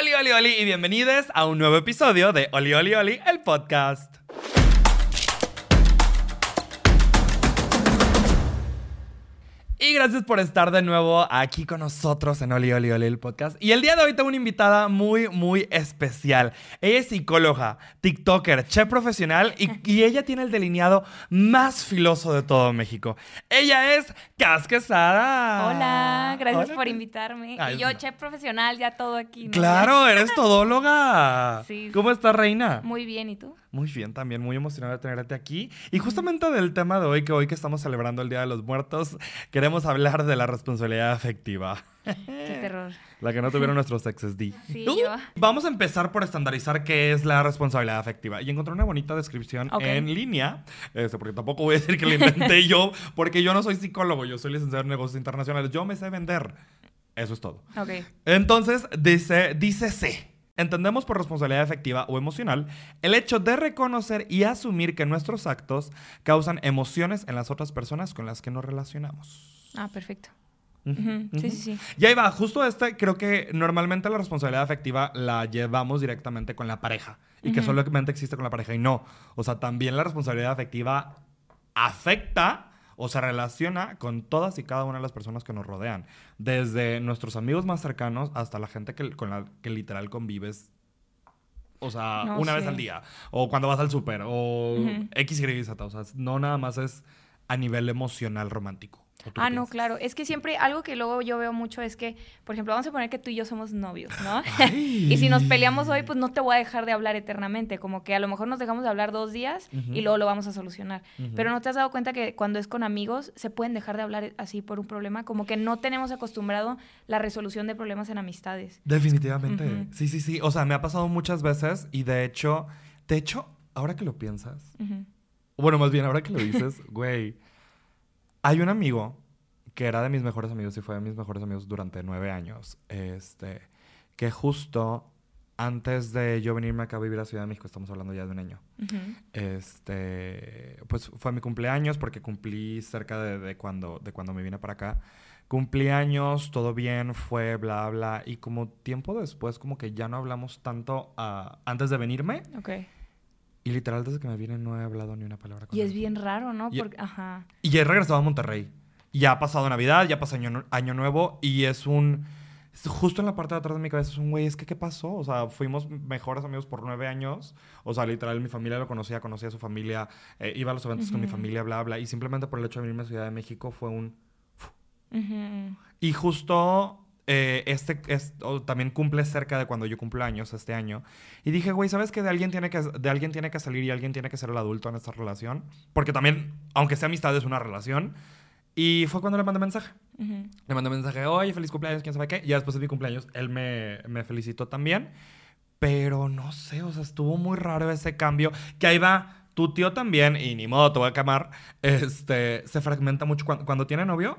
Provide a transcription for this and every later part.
Oli, oli, oli y bienvenidos a un nuevo episodio de Oli, oli, oli, el podcast. Y gracias por estar de nuevo aquí con nosotros en Oli Oli Oli el podcast. Y el día de hoy tengo una invitada muy, muy especial. Ella es psicóloga, TikToker, chef profesional y, y ella tiene el delineado más filoso de todo México. Ella es Cas Quesada. Hola, gracias Hola. por invitarme. Ay, y yo, no. chef profesional, ya todo aquí. ¿no? Claro, eres todóloga. Sí. ¿Cómo estás, reina? Muy bien, ¿y tú? Muy bien, también muy emocionada de tenerte aquí. Y justamente del tema de hoy, que hoy que estamos celebrando el Día de los Muertos, queremos hablar de la responsabilidad afectiva. Qué terror. La que no tuvieron nuestros exes, di. Sí, Uh, yo. Vamos a empezar por estandarizar qué es la responsabilidad afectiva. Y encontré una bonita descripción en línea, este, porque tampoco voy a decir que la inventé yo, porque yo no soy psicólogo, yo soy licenciado en negocios internacionales, yo me sé vender. Eso es todo. Ok. Entonces, dice, dice C. Entendemos por responsabilidad afectiva o emocional el hecho de reconocer y asumir que nuestros actos causan emociones en las otras personas con las que nos relacionamos. Ah, perfecto. Sí, sí, sí. Y ahí va, justo este, creo que normalmente la responsabilidad afectiva la llevamos directamente con la pareja y que solamente existe con la pareja y no. O sea, también la responsabilidad afectiva afecta o se relaciona con todas y cada una de las personas que nos rodean. Desde nuestros amigos más cercanos hasta la gente que, con la que literal convives. O sea, No, una vez al día. O cuando vas al súper. O Ujú. X, Y, Z. O sea, no nada más es a nivel emocional romántico. ¿O tú qué Ah, no, claro. Es que siempre algo que luego yo veo mucho es que, por ejemplo, vamos a poner que tú y yo somos novios, ¿no? Y si nos peleamos hoy, pues no te voy a dejar de hablar eternamente. Como que a lo mejor nos dejamos de hablar dos días y luego lo vamos a solucionar. Pero ¿no te has dado cuenta que cuando es con amigos se pueden dejar de hablar así por un problema? Como que no tenemos acostumbrado la resolución de problemas en amistades. Definitivamente. Sí, sí, sí. O sea, me ha pasado muchas veces y de hecho, de hecho, ahora que lo piensas, bueno, más bien ahora que lo dices, güey, hay un amigo que era de mis mejores amigos y fue de mis mejores amigos durante nueve años, este, que justo antes de yo venirme acá a vivir a Ciudad de México, estamos hablando ya de un año, este, pues fue mi cumpleaños porque cumplí cerca de, de cuando, de cuando me vine para acá. Cumplí años, todo bien, fue bla, bla. Y como tiempo después, como que ya no hablamos tanto ah, antes de venirme. Ok. Y literal, desde que me vine no he hablado ni una palabra con Y es él. bien raro, ¿no? Y- Porque, ajá. Y ya he regresado a Monterrey. Y ya ha pasado Navidad, ya pasó año, año Nuevo. Y es un... es Justo en la parte de atrás de mi cabeza es un güey, es que ¿qué pasó? O sea, fuimos mejores amigos por nueve años. O sea, literal, mi familia lo conocía, conocía a su familia, eh, iba a los eventos con mi familia, bla, bla. Y simplemente por el hecho de venirme a Ciudad de México fue un... Y justo eh, este es- o también cumple cerca de cuando yo cumplo años, este año. Y dije, güey, ¿sabes qué? De alguien, tiene que, de alguien tiene que salir y alguien tiene que ser el adulto en esta relación. Porque también, aunque sea amistad, es una relación. Y fue cuando le mandé mensaje. Ujú. Le mandé mensaje, oye, feliz cumpleaños, quién sabe qué. Y después de mi cumpleaños, él me, me felicitó también. Pero no sé, o sea, estuvo muy raro ese cambio. Que ahí va, tu tío también, y ni modo, te voy a quemar. Este, se fragmenta mucho cuando, cuando tiene novio.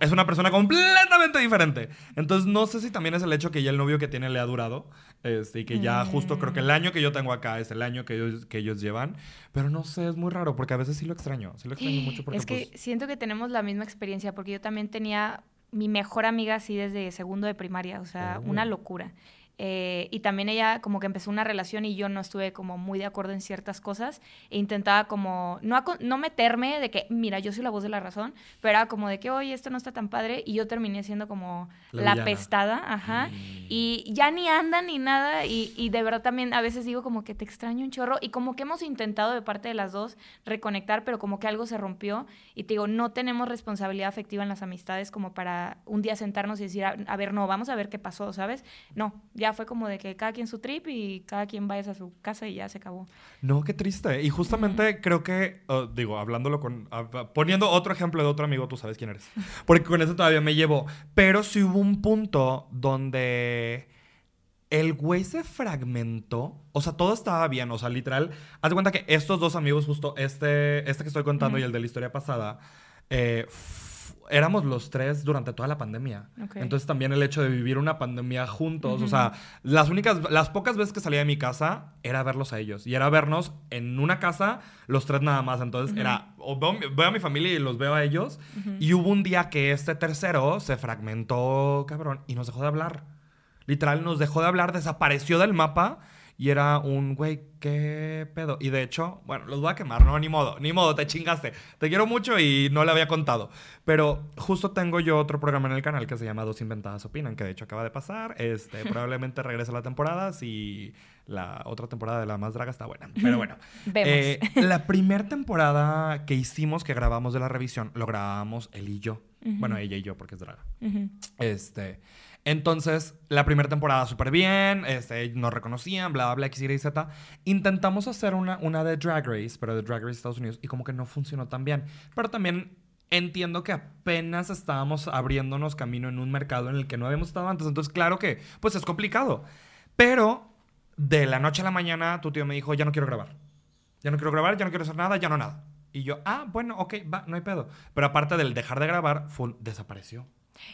Es, una persona completamente diferente. Entonces, no sé si también es el hecho que ya el novio que tiene le ha durado. Este, y que ya justo creo que el año que yo tengo acá es el año que ellos, que ellos llevan. Pero no sé, es muy raro porque a veces sí lo extraño. Sí lo extraño mucho porque es que pues, siento que tenemos la misma experiencia porque yo también tenía mi mejor amiga así desde segundo de primaria, o sea, Oh. una locura. Eh, y también ella como que empezó una relación y yo no estuve como muy de acuerdo en ciertas cosas e intentaba como no, no meterme de que, mira, yo soy la voz de la razón, pero era como de que, oye, esto no está tan padre y yo terminé siendo como La la, pestada, ajá. Mm. Y ya ni andan ni nada y, y de verdad también a veces digo como que te extraño un chorro y como que hemos intentado de parte de las dos reconectar, pero como que algo se rompió y te digo, no tenemos responsabilidad afectiva en las amistades como para un día sentarnos y decir, a, a ver, no, vamos a ver qué pasó, ¿sabes? No, ya fue como de que cada quien su trip y cada quien vaya a su casa y ya se acabó. No, qué triste. Y justamente creo que, oh, digo, hablándolo con, ah, poniendo otro ejemplo de otro amigo, tú sabes quién eres. Porque con eso todavía me llevo. Pero sí hubo un punto donde el güey se fragmentó. O sea, todo estaba bien. O sea, literal, haz de cuenta que estos dos amigos, justo este, este que estoy contando y el de la historia pasada, eh, éramos los tres durante toda la pandemia. Ok. Entonces también el hecho de vivir una pandemia juntos, o Ujú. sea, las únicas, las pocas veces que salía de mi casa era verlos a ellos. Y era vernos en una casa, los tres nada más. Entonces Ujú. era, o veo, veo a mi familia y los veo a ellos. Ujú. Y hubo un día que este tercero se fragmentó, cabrón, y nos dejó de hablar. Literal, nos dejó de hablar, desapareció del mapa y era un, güey, ¿qué pedo? Y de hecho, bueno, los voy a quemar, no, ni modo, ni modo, te chingaste. Te quiero mucho y no le había contado. Pero justo tengo yo otro programa en el canal que se llama Dos Inventadas Opinan, que de hecho acaba de pasar. Este, probablemente regrese a la temporada si la otra temporada de La Más Draga está buena. Pero bueno. Vemos. Eh, la primera temporada que hicimos, que grabamos de la revisión, lo grabamos él y yo. Bueno, ella y yo, porque es draga. Este. Entonces, la primera temporada súper bien, este, nos reconocían, bla, bla, bla, X, Y, Z. Intentamos hacer una, una de Drag Race, pero de Drag Race Estados Unidos, y como que no funcionó tan bien. Pero también entiendo que apenas estábamos abriéndonos camino en un mercado en el que no habíamos estado antes. Entonces, claro que, pues es complicado. Pero de la noche a la mañana, tu tío me dijo, ya no quiero grabar. Ya no quiero grabar, ya no quiero hacer nada, ya no nada. Y yo, ah, bueno, ok, va, no hay pedo. Pero aparte del dejar de grabar, desapareció.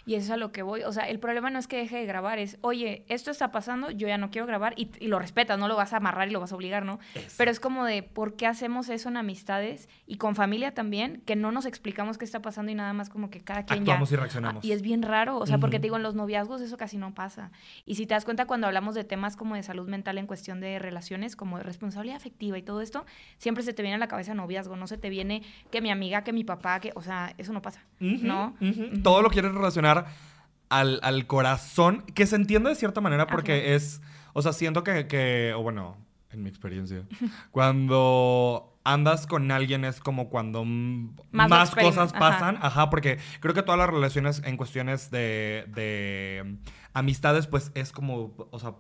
Y eso es a lo que voy. O sea, el problema no es que deje de grabar, es, oye, esto está pasando, yo ya no quiero grabar y, y lo respetas, no lo vas a amarrar y lo vas a obligar, ¿no? Eso. Pero es como de, ¿por qué hacemos eso en amistades y con familia también? Que no nos explicamos qué está pasando y nada más como que cada quien Actuamos ya... y reaccionamos. Ah, Y es bien raro, o sea, porque Ujú. te digo, en los noviazgos eso casi no pasa. Y si te das cuenta cuando hablamos de temas como de salud mental en cuestión de relaciones, como de responsabilidad afectiva y todo esto, siempre se te viene a la cabeza noviazgo, no se te viene que mi amiga, que mi papá, que, o sea, eso no pasa, Ujú, ¿no? ujú. Todo lo quieres relacionar al, al corazón, que se entiende de cierta manera porque Ajá. es, o sea, siento que, que, o bueno, en mi experiencia, cuando andas con alguien es como cuando Más cosas ajá. pasan, ajá. porque creo que todas las relaciones en cuestiones de, de mm, amistades, pues es como, o sea,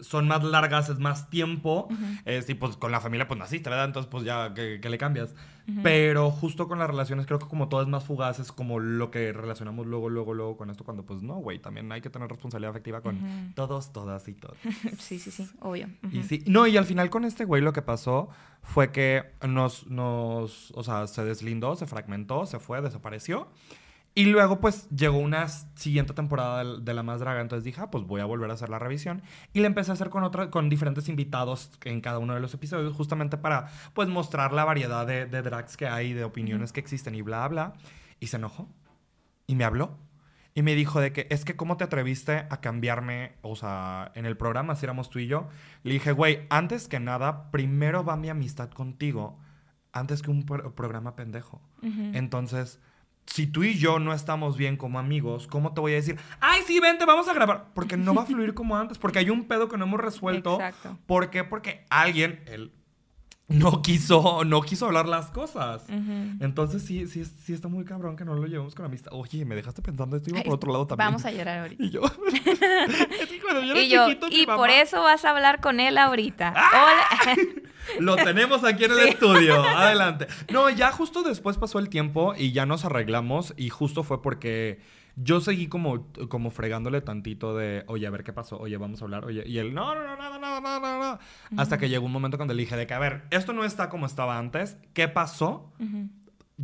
son más largas, es más tiempo, es, y pues con la familia pues naciste, ¿verdad? Entonces pues ya, que le cambias? Pero justo con las relaciones creo que como todo es más fugaz, es como lo que relacionamos luego, luego, luego con esto, cuando pues no, güey, también hay que tener responsabilidad afectiva con Ujú. todos, todas y todos. Sí, sí, sí, obvio. Y sí, no, y al final con este güey lo que pasó fue que nos, nos, o sea, se deslindó, se fragmentó, se fue, desapareció. Y luego, pues, llegó una siguiente temporada de, de La Más Draga. Entonces dije, ah, pues voy a volver a hacer la revisión. Y la empecé a hacer con, otra, con diferentes invitados en cada uno de los episodios, justamente para, pues, mostrar la variedad de, de drags que hay, de opiniones que existen y bla, bla. Y se enojó. Y me habló. Y me dijo de que, es que, ¿cómo te atreviste a cambiarme? O sea, en el programa, si éramos tú y yo. Le dije, güey, antes que nada, primero va mi amistad contigo, antes que un pro- programa pendejo. Entonces, si tú y yo no estamos bien como amigos, ¿cómo te voy a decir, ay, sí, vente, vamos a grabar? Porque no va a fluir como antes, porque hay un pedo que no hemos resuelto. Exacto. ¿Por qué? Porque alguien, él, no quiso, no quiso hablar las cosas. Entonces sí, sí, sí está muy cabrón que no lo llevemos con amistad. Oye, me dejaste pensando esto iba por otro lado también. Vamos a llorar ahorita. Y yo. es que cuando yo era Y yo, chiquito, y por mamá- ¡Ah! eso vas a hablar con él ahorita. Hola. Lo tenemos aquí en el estudio. Adelante. No, ya justo después pasó el tiempo y ya nos arreglamos. Y justo fue porque yo seguí como, como fregándole tantito de, oye, a ver qué pasó. Oye, vamos a hablar. Oye, y él, no, no, no, nada, nada, nada, nada. Hasta que llegó un momento cuando le dije de que, a ver, esto no está como estaba antes. ¿Qué pasó? Ujú.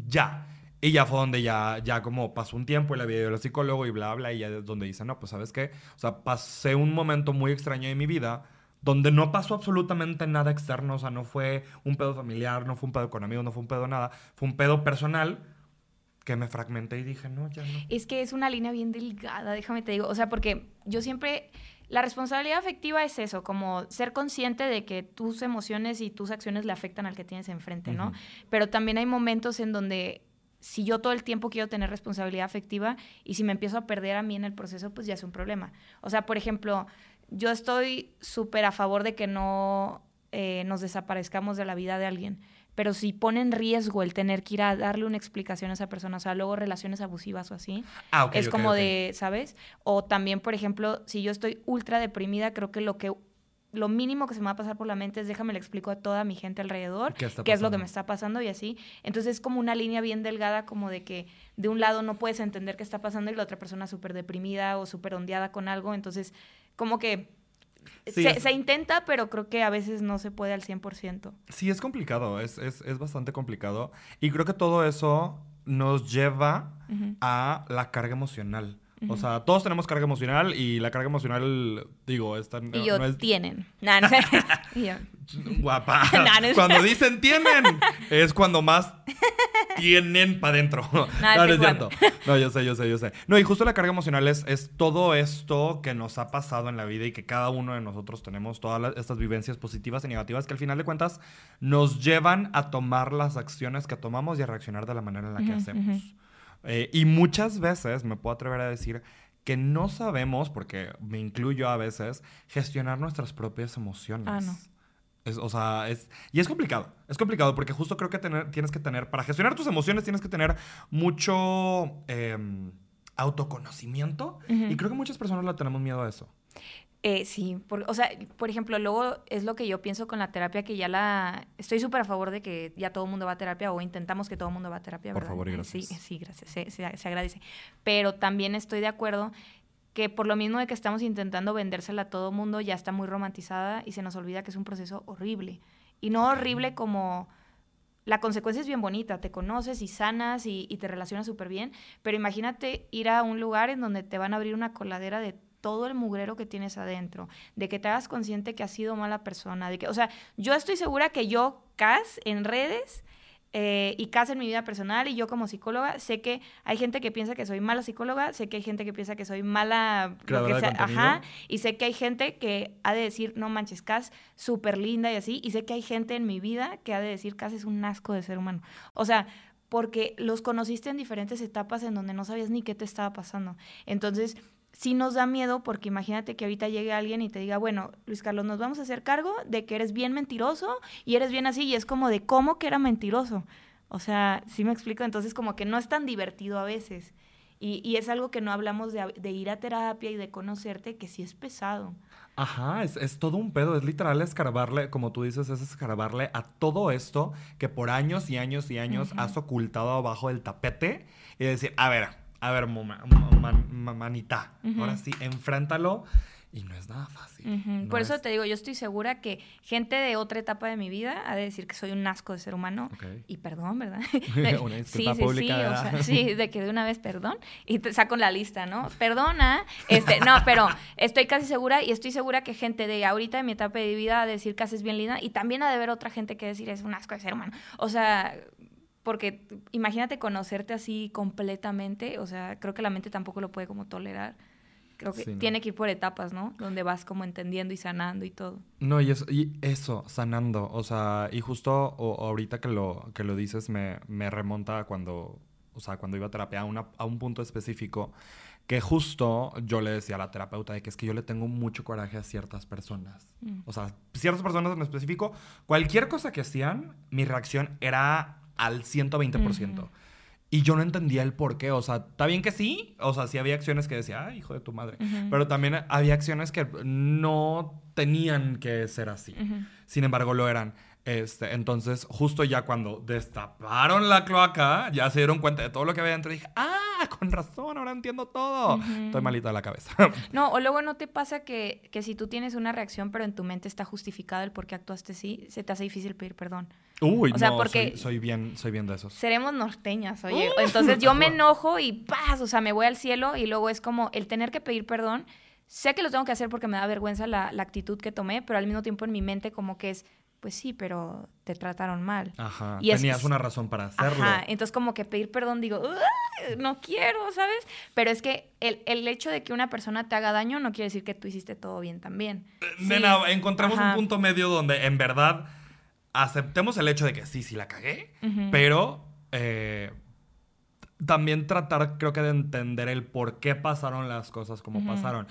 ya. Y ya fue donde ya, ya como pasó un tiempo y la vida del psicólogo y bla, bla, y ya es donde dice, no, pues sabes qué, o sea, pasé un momento muy extraño de mi vida donde no pasó absolutamente nada externo, o sea, no fue un pedo familiar, no fue un pedo con amigos, no fue un pedo nada, fue un pedo personal que me fragmenté y dije, no, ya no. Es que es una línea bien delgada, déjame te digo. O sea, porque yo siempre. La responsabilidad afectiva es eso, como ser consciente de que tus emociones y tus acciones le afectan al que tienes enfrente, ¿no? Pero también hay momentos en donde si yo todo el tiempo quiero tener responsabilidad afectiva y si me empiezo a perder a mí en el proceso, pues ya es un problema. O sea, por ejemplo, yo estoy súper a favor de que no eh, nos desaparezcamos de la vida de alguien, pero si pone en riesgo el tener que ir a darle una explicación a esa persona, o sea, luego relaciones abusivas o así, Ah, ok. es como de, ¿sabes? O también, por ejemplo, si yo estoy ultra deprimida, creo que lo que lo mínimo que se me va a pasar por la mente es déjame le explico a toda mi gente alrededor ¿Qué qué es lo que me está pasando y así. Entonces es como una línea bien delgada como de que de un lado no puedes entender qué está pasando y la otra persona súper deprimida o súper ondeada con algo. Entonces como que Sí, se, es- se intenta, pero creo que a veces no se puede al 100%. Sí, es complicado, es, es, es bastante complicado. Y creo que todo eso nos lleva a la carga emocional. O sea, todos tenemos carga emocional y la carga emocional, digo, esta Y no, yo, no es tienen. Nah, no sé. Y yo, guapa. No cuando dicen tienen, es cuando más tienen para adentro. No, no es cierto. No, yo sé, yo sé, yo sé. No, y justo la carga emocional es, es todo esto que nos ha pasado en la vida y que cada uno de nosotros tenemos, todas las- estas vivencias positivas y negativas que al final de cuentas nos llevan a tomar las acciones que tomamos y a reaccionar de la manera en la que hacemos. Eh, y muchas veces me puedo atrever a decir que no sabemos, porque me incluyo a veces, gestionar nuestras propias emociones. Ah, no. Es, o sea, es... Y es complicado. Es complicado porque justo creo que tener, tienes que tener... Para gestionar tus emociones tienes que tener mucho em, autoconocimiento. Y creo que muchas personas le tenemos miedo a eso. Eh, sí, por- o sea, por ejemplo, luego es lo que yo pienso con la terapia, que ya la... Estoy súper a favor de que ya todo el mundo va a terapia o intentamos que todo el mundo va a terapia, Por ¿verdad? favor y Eh, gracias. Sí, sí, gracias, se, se- se agradece. Pero también estoy de acuerdo que por lo mismo de que estamos intentando vendérsela a todo el mundo, ya está muy romantizada y se nos olvida que es un proceso horrible. Y no horrible como... La consecuencia es bien bonita, te conoces y sanas y, y te relacionas súper bien, pero imagínate ir a un lugar en donde te van a abrir una coladera de todo el mugrero que tienes adentro, de que te hagas consciente que has sido mala persona, de que, o sea, yo estoy segura que yo, Cas, en redes eh, y Cas en mi vida personal y yo como psicóloga, sé que hay gente que piensa que soy mala psicóloga, sé que hay gente que piensa que soy mala, lo que sea, ajá, y sé que hay gente que ha de decir, no manches, Cas, súper linda y así, y sé que hay gente en mi vida que ha de decir, Cas es un asco de ser humano. O sea, porque los conociste en diferentes etapas en donde no sabías ni qué te estaba pasando. Entonces, sí nos da miedo porque imagínate que ahorita llegue alguien y te diga, bueno, Luis Carlos, nos vamos a hacer cargo de que eres bien mentiroso y eres bien así, y es como de cómo que era mentiroso. O sea, sí me explico, entonces como que no es tan divertido a veces. Y, y es algo que no hablamos de, de ir a terapia y de conocerte, que sí es pesado. Ajá, es, es todo un pedo, es literal escarbarle, como tú dices, es escarbarle a todo esto que por años y años y años has ocultado abajo del tapete y decir, a ver, a ver, moma- ma- man- ma- manita, ahora sí, enfréntalo y no es nada fácil. No Por eso es- te digo, yo estoy segura que gente de otra etapa de mi vida ha de decir que soy un asco de ser humano. Y perdón, ¿verdad? Una sí, sí, pública, sí, o sea, sí, de que de una vez perdón y te saco la lista, ¿no? Perdona, este, no, pero estoy casi segura y estoy segura que gente de ahorita de mi etapa de vida ha de decir que haces bien linda y también ha de haber otra gente que decir es un asco de ser humano. O sea, porque imagínate conocerte así completamente, o sea, creo que la mente tampoco lo puede como tolerar. Creo que Sí, no. tiene que ir por etapas, ¿no? Donde vas como entendiendo y sanando y todo. No, y eso, y eso, sanando. O sea, y justo o- ahorita que lo, que lo dices me, me remonta a cuando, o sea, cuando iba a terapia a, una- a un punto específico que justo yo le decía a la terapeuta de que es que yo le tengo mucho coraje a ciertas personas. Mm. O sea, ciertas personas en específico, cualquier cosa que hacían, mi reacción era al 120%. Ujú. Y yo no entendía el por qué. O sea, está bien que sí. O sea, sí había acciones que decía, hijo de tu madre. Pero también había acciones que no tenían que ser así. Sin embargo, lo eran. Este, entonces, justo ya cuando destaparon la cloaca, ya se dieron cuenta de todo lo que había dentro. Y dije, ah, con razón, ahora entiendo todo. Estoy malita de la cabeza. No, o luego no te pasa que, que si tú tienes una reacción, pero en tu mente está justificado el por qué actuaste así, se te hace difícil pedir perdón. Uy, O sea, no, porque- soy, soy bien, soy bien de esos. Seremos norteñas, oye. Entonces yo me enojo y paz, o sea, me voy al cielo y luego es como el tener que pedir perdón. Sé que lo tengo que hacer porque me da vergüenza la, la actitud que tomé, pero al mismo tiempo en mi mente como que es, pues sí, pero te trataron mal. Ajá. Y es- Tenías una razón para hacerlo. Ajá, entonces como que pedir perdón digo, "Ugh, no quiero, ¿sabes? Pero es que el, el hecho de que una persona te haga daño no quiere decir que tú hiciste todo bien también. Sí. Nena, encontramos Ajá. un punto medio donde en verdad aceptemos el hecho de que sí, sí la cagué, pero eh, también tratar, creo que, de entender el por qué pasaron las cosas como pasaron.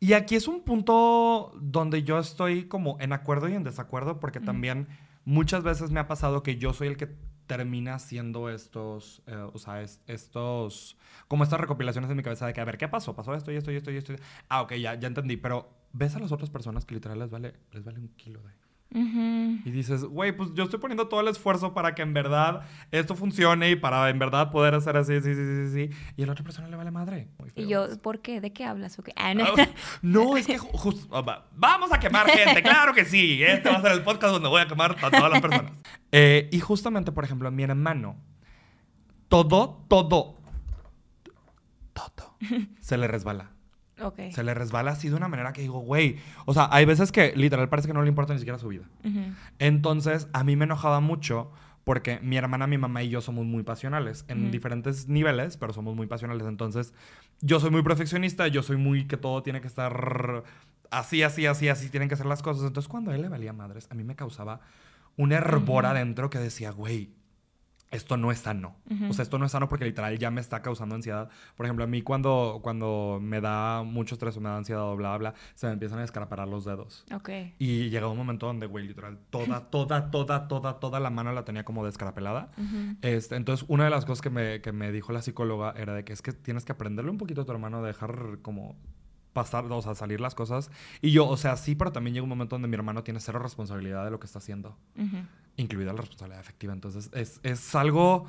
Y aquí es un punto donde yo estoy como en acuerdo y en desacuerdo, porque también muchas veces me ha pasado que yo soy el que termina haciendo estos, eh, o sea, es- estos, como estas recopilaciones en mi cabeza de que, a ver, ¿qué pasó? Pasó esto y esto y esto y esto. Ah, ok, ya, ya entendí, pero ves a las otras personas que literal les vale, les vale un kilo de... Y dices, güey, pues yo estoy poniendo todo el esfuerzo para que en verdad esto funcione y para en verdad poder hacer así, sí, sí, sí, sí. Y a la otra persona le vale madre. Y yo. ¿por qué? ¿De qué hablas? o qué? Ah, no. Ah, No, es que ju- justo. ah, va- Vamos a quemar gente, claro que sí. Este va a ser el podcast donde voy a quemar a todas las personas. Eh, y justamente, por ejemplo, a mi hermano, todo, todo, todo se le resbala. Se le resbala así de una manera que digo, güey. O sea, hay veces que literal parece que no le importa ni siquiera su vida. Entonces, a mí me enojaba mucho porque mi hermana, mi mamá y yo somos muy pasionales en diferentes niveles, pero somos muy pasionales. Entonces, yo soy muy perfeccionista, yo soy muy que todo tiene que estar así, así, así, así tienen que ser las cosas. Entonces, cuando a él le valía madres, a mí me causaba un hervor Ujú. adentro que decía, güey, esto no es sano. O sea, esto no es sano porque literal ya me está causando ansiedad. Por ejemplo, a mí cuando, cuando me da mucho estrés o me da ansiedad o bla, bla, se me empiezan a descaraparar los dedos. Ok. Y llegaba un momento donde, güey, literal, toda, toda, toda, toda, toda la mano la tenía como descarapelada. Este, entonces, una de las cosas que me, que me dijo la psicóloga era de que es que tienes que aprenderle un poquito a tu hermano, dejar como pasar, o sea, salir las cosas. Y yo, o sea, sí, pero también llega un momento donde mi hermano tiene cero responsabilidad de lo que está haciendo, incluida la responsabilidad efectiva. Entonces, es, es algo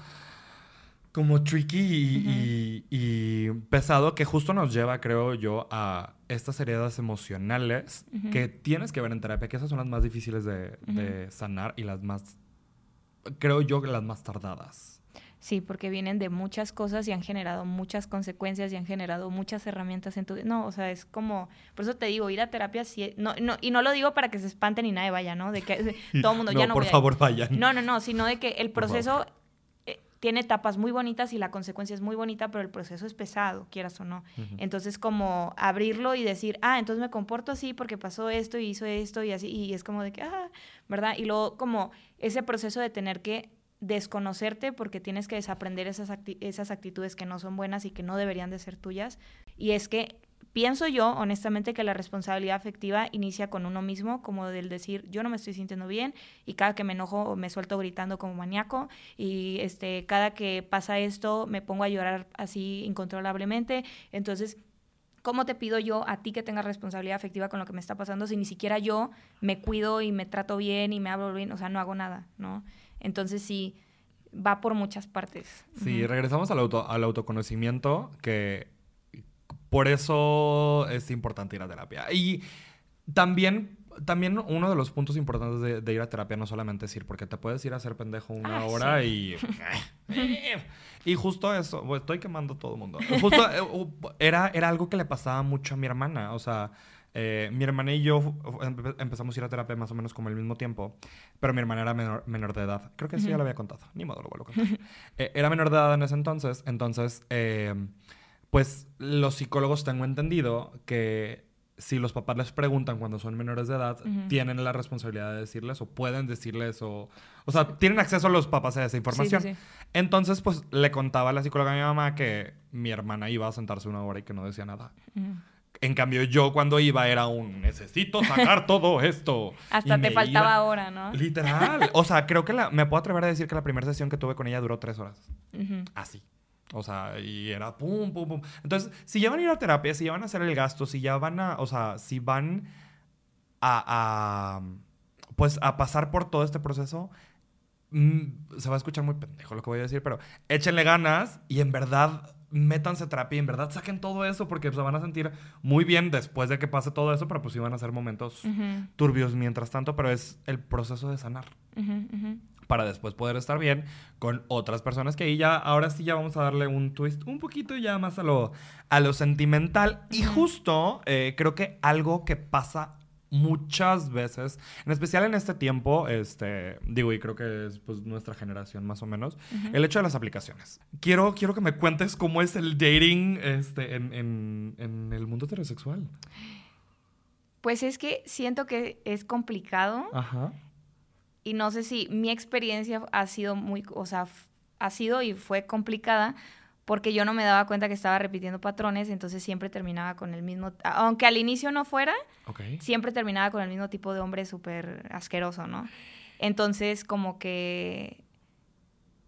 como tricky y, y- y pesado que justo nos lleva, creo yo, a estas heridas emocionales que tienes que ver en terapia, que esas son las más difíciles de, de sanar y las más, creo yo, las más tardadas. Sí, porque vienen de muchas cosas y han generado muchas consecuencias y han generado muchas herramientas en tu vida. No, o sea, es como, por eso te digo, ir a terapia sí, no, no, y no lo digo para que se espanten y nadie vaya, ¿no? De que de- todo el mundo ya no por voy a favor, vayan. No, no, no, sino de que el favor. proceso eh, tiene etapas muy bonitas y la consecuencia es muy bonita, pero el proceso es pesado, quieras o no. Entonces, como abrirlo y decir, ah, entonces me comporto así porque pasó esto y hizo esto y así, y es como de que, ah, ¿verdad? Y luego, como ese proceso de tener que desconocerte porque tienes que desaprender esas, esas actitudes que no son buenas y que no deberían de ser tuyas. Y es que pienso yo, honestamente, que la responsabilidad afectiva inicia con uno mismo, como del decir, yo no me estoy sintiendo bien y cada que me enojo me suelto gritando como maníaco y este, cada que pasa esto me pongo a llorar así incontrolablemente. Entonces, ¿cómo te pido yo a ti que tengas responsabilidad afectiva con lo que me está pasando si ni siquiera yo me cuido y me trato bien y me hablo bien? O sea, no hago nada, ¿no? Entonces sí, va por muchas partes. Sí, regresamos al, auto, al autoconocimiento, que por eso es importante ir a terapia. Y también, también uno de los puntos importantes de, de ir a terapia no solamente es ir, porque te puedes ir a hacer pendejo una Ah, hora y... y justo eso, bueno, estoy quemando a todo el mundo. Justo eh, era, era algo que le pasaba mucho a mi hermana, o sea... eh, mi hermana y yo empe- empezamos a ir a terapia más o menos como al mismo tiempo, pero mi hermana era menor, menor de edad. Creo que eso ya Ujú. lo había contado, ni modo lo vuelvo a contar. Eh, era menor de edad en ese entonces, entonces, eh, pues los psicólogos tengo entendido que si los papás les preguntan cuando son menores de edad, Ujú. tienen la responsabilidad de decirles o pueden decirles o... O sea, tienen acceso a los papás a esa información. Sí, sí, sí. Entonces, pues le contaba a la psicóloga a mi mamá que mi hermana iba a sentarse una hora y que no decía nada. Ujú. En cambio, yo cuando iba era un necesito sacar todo esto. Hasta Y te faltaba iba- ahora, ¿no? Literal. O sea, creo que la, me puedo atrever a decir que la primera sesión que tuve con ella duró tres horas. Así. O sea, y era pum, pum, pum. Entonces, si ya van a ir a terapia, si ya van a hacer el gasto, si ya van a, o sea, si van a, a, pues, a pasar por todo este proceso, mm, se va a escuchar muy pendejo lo que voy a decir, pero échenle ganas y en verdad métanse terapia y en verdad saquen todo eso porque se van a sentir muy bien después de que pase todo eso, pero pues sí van a ser momentos turbios mientras tanto, pero es el proceso de sanar. Para después poder estar bien con otras personas que ahí ya, ahora sí ya vamos a darle un twist un poquito ya más a lo, a lo sentimental. Y justo eh, creo que algo que pasa muchas veces, en especial en este tiempo, este, digo, y creo que es pues nuestra generación más o menos, el hecho de las aplicaciones. Quiero, quiero que me cuentes cómo es el dating este, en, en- en el mundo heterosexual. Pues es que siento que es complicado Ajá. y no sé si mi experiencia ha sido muy, o sea, ha sido y fue complicada porque yo no me daba cuenta que estaba repitiendo patrones, entonces siempre terminaba con el mismo, aunque al inicio no fuera, siempre terminaba con el mismo tipo de hombre súper asqueroso, ¿no? Entonces, como que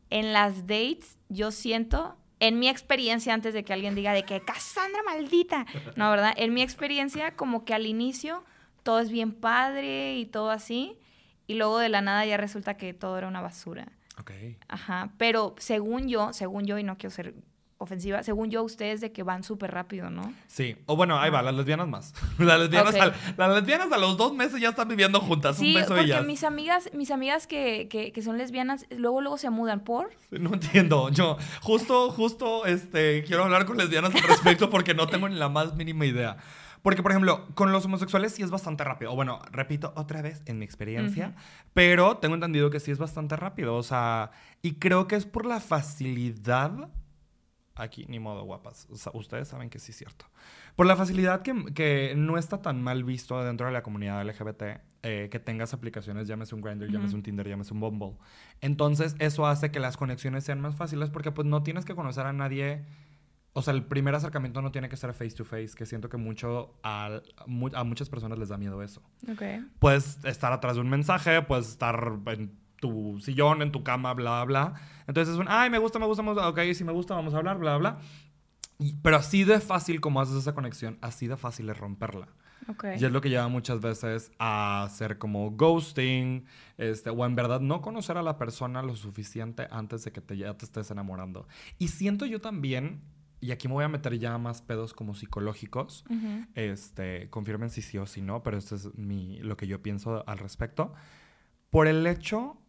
en las dates yo siento, en mi experiencia, antes de que alguien diga de que Cassandra maldita, no, ¿verdad? En mi experiencia, como que al inicio todo es bien padre y todo así, y luego de la nada ya resulta que todo era una basura. Ok. Ajá, pero según yo, según yo, y no quiero ser ofensiva, según yo, ustedes de que van súper rápido, ¿no? Sí. O bueno, ahí va, las lesbianas más. Las lesbianas, al- las lesbianas a los dos meses ya están viviendo juntas. Sí, un beso porque ellas. mis amigas, mis amigas que, que, que son lesbianas, luego luego se mudan por. No entiendo. Yo justo, justo, este, quiero hablar con lesbianas al respecto porque no tengo ni la más mínima idea. Porque, por ejemplo, con los homosexuales sí es bastante rápido. O bueno, repito otra vez en mi experiencia, pero tengo entendido que sí es bastante rápido. O sea, y creo que es por la facilidad. Aquí, ni modo, guapas. O sea, ustedes saben que sí es cierto. Por la facilidad que, que no está tan mal visto dentro de la comunidad LGBT eh, que tengas aplicaciones, llámese un Grindr, llámese un Tinder, llámese un Bumble. Entonces, eso hace que las conexiones sean más fáciles porque pues no tienes que conocer a nadie o sea, el primer acercamiento no tiene que ser face to face, que siento que mucho a, a muchas personas les da miedo eso. Ok. Puedes estar atrás de un mensaje, puedes estar en tu sillón, en tu cama, bla, bla. Entonces es un, ay, me gusta, me gusta, me gusta, ok, si me gusta, vamos a hablar, bla, bla. Y, pero así de fácil como haces esa conexión, así de fácil es romperla. Okay. Y es lo que lleva muchas veces a hacer como ghosting, este, o en verdad no conocer a la persona lo suficiente antes de que te, ya te estés enamorando. Y siento yo también y aquí me voy a meter ya más pedos como psicológicos. Este, confirmen si sí o si no, pero esto es mi, lo que yo pienso al respecto. Por el hecho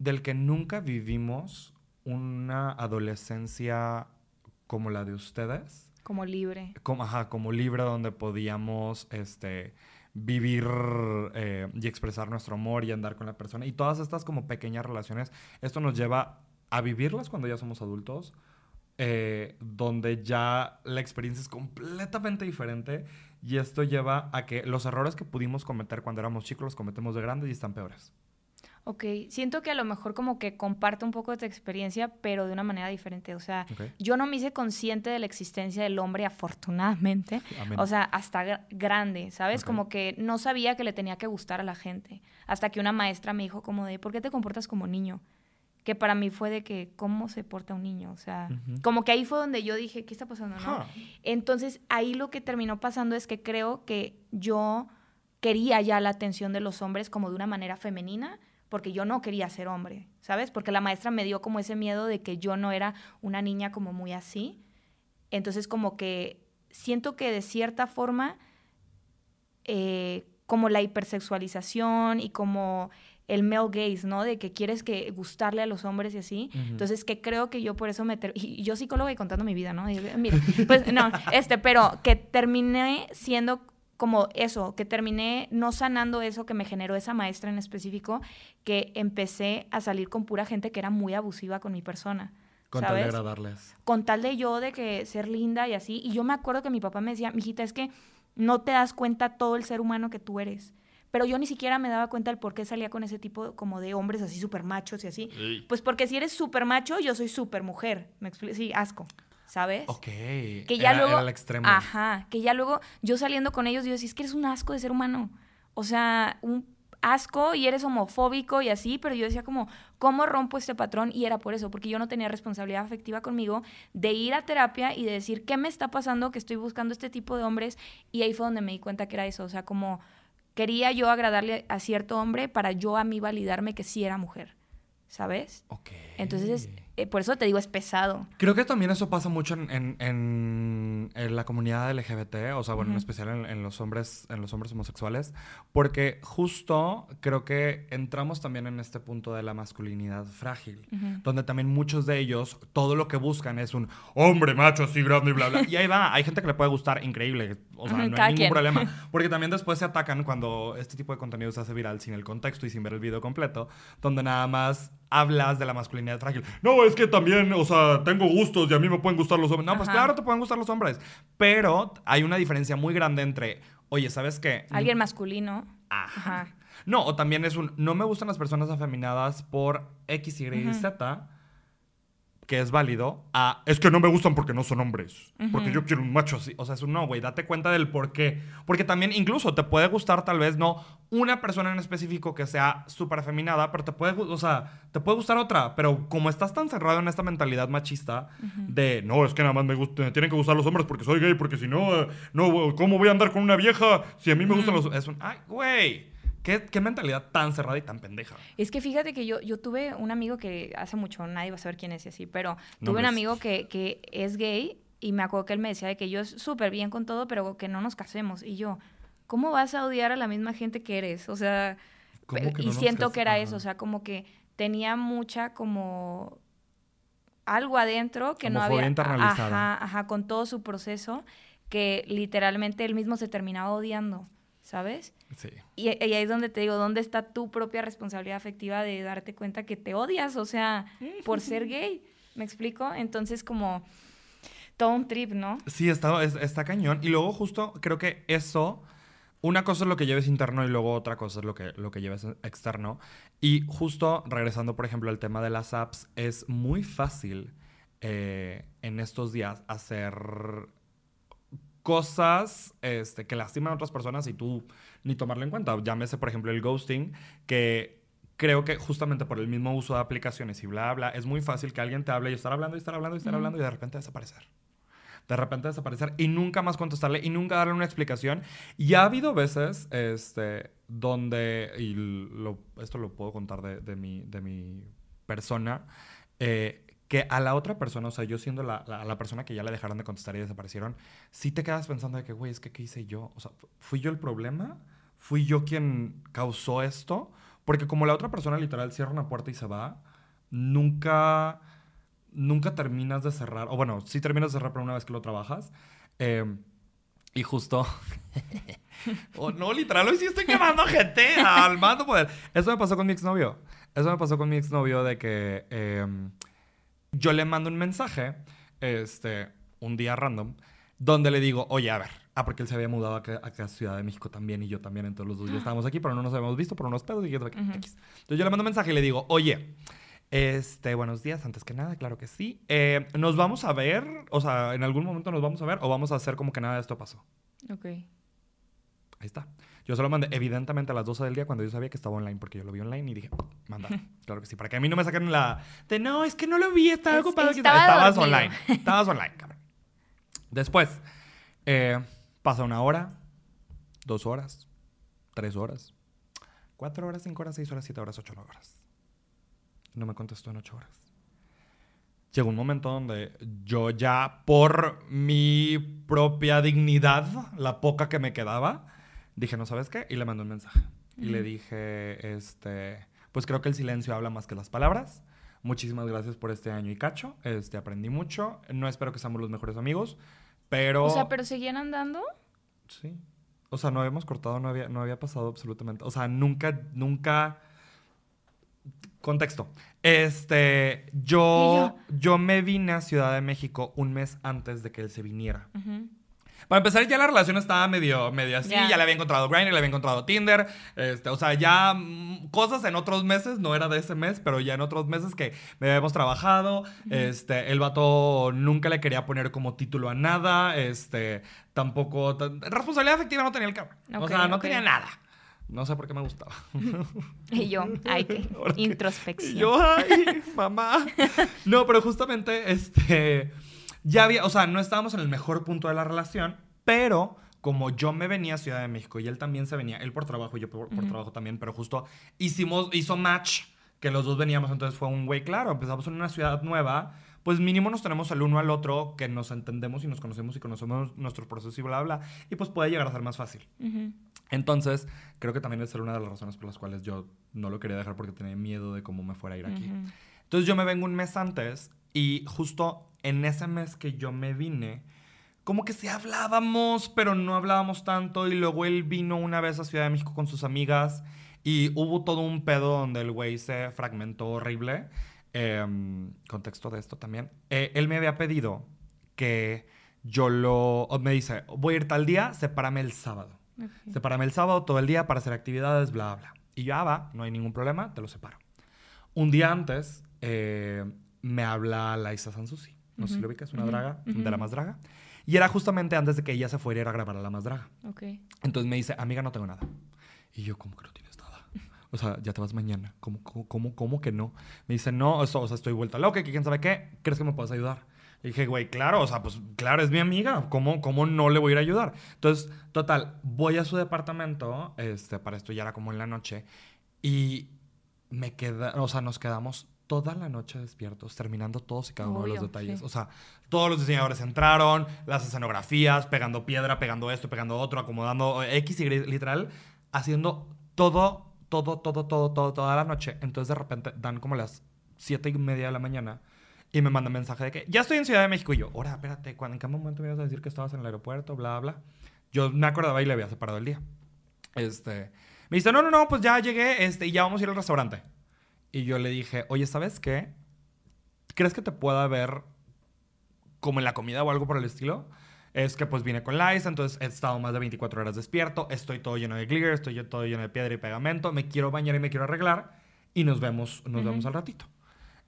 del que nunca vivimos una adolescencia como la de ustedes. Como libre. Como, ajá, como libre donde podíamos este, vivir eh, y expresar nuestro amor y andar con la persona. Y todas estas como pequeñas relaciones, esto nos lleva a vivirlas cuando ya somos adultos eh, donde ya la experiencia es completamente diferente y esto lleva a que los errores que pudimos cometer cuando éramos chicos los cometemos de grandes y están peores. Ok, siento que a lo mejor como que comparto un poco de tu experiencia, pero de una manera diferente. O sea, yo no me hice consciente de la existencia del hombre, afortunadamente. O sea, hasta grande, ¿sabes? Como que no sabía que le tenía que gustar a la gente. Hasta que una maestra me dijo como de, ¿por qué te comportas como niño? que para mí fue de que cómo se porta un niño, o sea, como que ahí fue donde yo dije, ¿qué está pasando? ¿no? Entonces ahí lo que terminó pasando es que creo que yo quería ya la atención de los hombres como de una manera femenina, porque yo no quería ser hombre, ¿sabes? Porque la maestra me dio como ese miedo de que yo no era una niña como muy así. Entonces como que siento que de cierta forma, eh, como la hipersexualización y como el male gaze, ¿no? De que quieres que gustarle a los hombres y así. Entonces, que creo que yo por eso me... Y yo psicóloga y contando mi vida, ¿no? mira, pues no, este, pero que terminé siendo como eso, que terminé no sanando eso que me generó esa maestra en específico, que empecé a salir con pura gente que era muy abusiva con mi persona. Con tal de agradarles. Con tal de yo, de que ser linda y así. Y yo me acuerdo que mi papá me decía, mijita, es que no te das cuenta todo el ser humano que tú eres pero yo ni siquiera me daba cuenta del por qué salía con ese tipo como de hombres así súper machos y así. Pues porque si eres súper macho, yo soy súper mujer. Me explico. Sí, asco. ¿Sabes? Ok. Que ya luego. Era el extremo. Ajá. Que ya luego yo saliendo con ellos, yo decía, es que eres un asco de ser humano. O sea, un asco y eres homofóbico y así, pero yo decía como, ¿cómo rompo este patrón? Y era por eso, porque yo no tenía responsabilidad afectiva conmigo de ir a terapia y de decir, ¿qué me está pasando? Que estoy buscando este tipo de hombres. Y ahí fue donde me di cuenta que era eso. O sea, como quería yo agradarle a cierto hombre para yo a mí validarme que sí era mujer, ¿sabes? Ok. Entonces, eh, por eso te digo, es pesado. Creo que también eso pasa mucho en, en, en, la comunidad LGBT, o sea, bueno, en especial en, los hombres, en los hombres homosexuales, porque justo creo que entramos también en este punto de la masculinidad frágil, donde también muchos de ellos, todo lo que buscan es un hombre macho así grande y bla, bla. y ahí va, hay gente que le puede gustar, increíble, o sea, no hay ningún problema, porque también después se atacan cuando este tipo de contenido se hace viral sin el contexto y sin ver el video completo, donde nada más hablas de la masculinidad frágil. No, es que también, o sea, tengo gustos y a mí me pueden gustar los hombres. No, pues claro, te pueden gustar los hombres. Pero hay una diferencia muy grande entre, oye, ¿sabes qué? Alguien masculino. Ajá. No, o también es un, no me gustan las personas afeminadas por X, Y y Z que es válido, a es que no me gustan porque no son hombres, porque yo quiero un macho así. O sea, es un no, güey, date cuenta del por qué. Porque también incluso te puede gustar tal vez no una persona en específico que sea súper afeminada, pero te puede, o sea, te puede gustar otra, pero como estás tan cerrado en esta mentalidad machista de, no, es que nada más me, gusta, me tienen que gustar los hombres porque soy gay, porque si no, eh, no, ¿cómo voy a andar con una vieja si a mí me gustan los... Es un, ay, güey. ¿Qué, mentalidad tan cerrada y tan pendeja? Es que fíjate que yo, yo tuve un amigo que hace mucho, nadie va a saber quién es y así, pero tuve un amigo que, que, es gay y me acuerdo que él me decía de que yo es súper bien con todo, pero que no nos casemos. Y yo, ¿cómo vas a odiar a la misma gente que eres? O sea, y siento que era eso, o sea, como que tenía mucha como algo adentro que no había... Internalizada. Ajá, ajá, con todo su proceso que literalmente él mismo se terminaba odiando, ¿sabes? Sí. Y, y ahí es donde te digo, ¿dónde está tu propia responsabilidad afectiva de darte cuenta que te odias? O sea, por ser gay, ¿me explico? Entonces como todo un trip, ¿no? Sí, está, es- está cañón. Y luego justo creo que eso, una cosa es lo que lleves interno y luego otra cosa es lo que, lo que lleves externo. Y justo regresando, por ejemplo, al tema de las apps, es muy fácil eh, en estos días hacer cosas este, que lastiman a otras personas y tú ni tomarlo en cuenta. Llámese, por ejemplo, el ghosting, que creo que justamente por el mismo uso de aplicaciones y bla, bla, es muy fácil que alguien te hable y estar hablando y estar hablando y estar hablando y de repente desaparecer. De repente desaparecer y nunca más contestarle y nunca darle una explicación. Y ha habido veces este, donde, y lo- esto lo puedo contar de, de mi, de mi persona, eh, que a la otra persona, o sea, yo siendo la, la- persona que ya le dejaron de contestar y desaparecieron, sí te quedas pensando de que, güey, es que ¿qué hice yo? O sea, ¿fui yo el problema? ¿Fui yo quien causó esto? Porque como la otra persona literal cierra una puerta y se va, nunca, nunca terminas de cerrar, o bueno, sí terminas de cerrar, pero una vez que lo trabajas. eh, y justo... oh, no, literal, hoy sí estoy quemando gente al mando poder. Eso me pasó con mi exnovio. Eso me pasó con mi exnovio de que eh, yo le mando un mensaje, este, un día random, donde le digo, oye, a ver, ah, porque él se había mudado acá, acá a Ciudad de México también y yo también, entonces los dos ya estábamos aquí, pero no nos habíamos visto por unos pedos y yo, Ujú. X. Entonces yo le mando un mensaje y le digo, oye, este, buenos días, antes que nada, claro que sí. Eh, ¿Nos vamos a ver? O sea, ¿en algún momento nos vamos a ver o vamos a hacer como que nada de esto pasó? Ok. Ahí está. Yo se lo mandé, evidentemente, a las 12 del día cuando yo sabía que estaba online, porque yo lo vi online y dije, mandar. Claro que sí, para que a mí no me saquen la de no, es que no lo vi, estaba Es- ocupado. estaba Estabas dormido. online. Estabas online, cabrón. Después, eh, pasa una hora, dos horas, tres horas, cuatro horas, cinco horas, seis horas, siete horas, ocho horas. No me contestó en ocho horas. Llegó un momento donde yo ya, por mi propia dignidad, la poca que me quedaba, dije, ¿no sabes qué? Y le mandé un mensaje. Y le dije, este, pues creo que el silencio habla más que las palabras. Muchísimas gracias por este año y cacho. Este, aprendí mucho. No espero que seamos los mejores amigos, pero... O sea, pero seguían andando. Sí. O sea, no habíamos cortado, no había, no había pasado absolutamente. O sea, nunca, nunca. Contexto. Este, yo, yo me vine a Ciudad de México un mes antes de que él se viniera. Ujú. Para empezar, ya la relación estaba medio, medio así. Ya. Ya le había encontrado Grindr, le había encontrado Tinder. Este, o sea, ya mm, cosas en otros meses, no era de ese mes, pero ya en otros meses que me habíamos trabajado. Este, el vato nunca le quería poner como título a nada. Este, tampoco. responsabilidad afectiva no tenía el cabrón. o sea, no tenía nada. No sé por qué me gustaba. Y yo, ay, qué introspección. Y yo, ay, mamá. No, pero justamente, este, ya había, o sea, no estábamos en el mejor punto de la relación, pero como yo me venía a Ciudad de México y él también se venía, él por trabajo y yo por, trabajo también, pero justo hicimos, hizo match que los dos veníamos, entonces fue un güey, claro, empezamos en una ciudad nueva, pues mínimo nos tenemos el uno al otro, que nos entendemos y nos conocemos y conocemos nuestros procesos y bla, bla, y pues puede llegar a ser más fácil. Entonces, creo que también es una de las razones por las cuales yo no lo quería dejar porque tenía miedo de cómo me fuera a ir aquí. Entonces yo me vengo un mes antes y justo en ese mes que yo me vine, como que sí hablábamos, pero no hablábamos tanto y luego él vino una vez a Ciudad de México con sus amigas y hubo todo un pedo donde el güey se fragmentó horrible. Em, contexto de esto también. Eh, él me había pedido que yo lo... Me dice, voy a ir tal día, sepárame el sábado. Ok. Sepárame el sábado todo el día para hacer actividades, bla, bla. Y yo, ah, va, no hay ningún problema, te lo separo. Un día antes eh, me habla Laisa Sansusi. No sé si lo ubicas, una ujú, draga, de la más draga. Y era justamente antes de que ella se fuera a ir a grabar a la más draga. Ok. Entonces me dice, amiga, no tengo nada. Y yo, ¿cómo que no tienes nada? O sea, ya te vas mañana. ¿Cómo, cómo, cómo, cómo que no? Me dice, no, eso, o sea, estoy vuelta loca, que quién sabe qué. ¿Crees que me puedes ayudar? Le dije, güey, claro, o sea, pues claro, es mi amiga. ¿Cómo, ¿Cómo no le voy a ir a ayudar? Entonces, total, voy a su departamento, este, para esto ya era como en la noche, y me queda, o sea, nos quedamos toda la noche despiertos, terminando todos y cada uno de los detalles. sí. O sea, todos los diseñadores entraron, las escenografías, pegando piedra, pegando esto, pegando otro, acomodando X y literal, haciendo todo, todo, todo, todo, todo, toda la noche. Entonces de repente dan como las siete y media de la mañana Y me manda mensaje de que ya estoy en Ciudad de México. Y yo, ahora, espérate, ¿cuándo, ¿en qué momento me ibas a decir que estabas en el aeropuerto? Bla, bla. Yo me acordaba y le había separado el día. Este, me dice, no, no, no, pues ya llegué este, y ya vamos a ir al restaurante. Y yo le dije, oye, ¿sabes qué? ¿Crees que te pueda ver como en la comida o algo por el estilo? Es que pues vine con Lice, entonces he estado más de 24 horas despierto, estoy todo lleno de glitter, estoy todo lleno de piedra y pegamento, me quiero bañar y me quiero arreglar y nos vemos, nos vemos al ratito.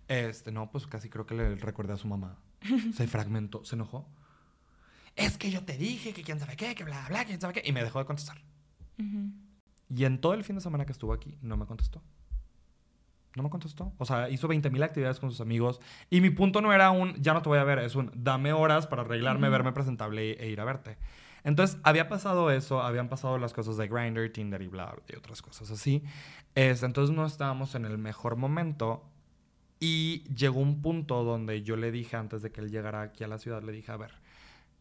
Este, no, pues casi creo que le recordé a su mamá. Se fragmentó, se enojó. Es que yo te dije que quién sabe qué, que bla, bla, quién sabe qué. Y me dejó de contestar. Y en todo el fin de semana que estuvo aquí, no me contestó. No me contestó. O sea, hizo 20 mil actividades con sus amigos. Y mi punto no era un, ya no te voy a ver, es un, dame horas para arreglarme, verme presentable e, ir a verte. Entonces, había pasado eso, habían pasado las cosas de Grindr, Tinder y bla, y otras cosas así. Es, entonces, no estábamos en el mejor momento. Y llegó un punto donde yo le dije, antes de que él llegara aquí a la ciudad, le dije, a ver,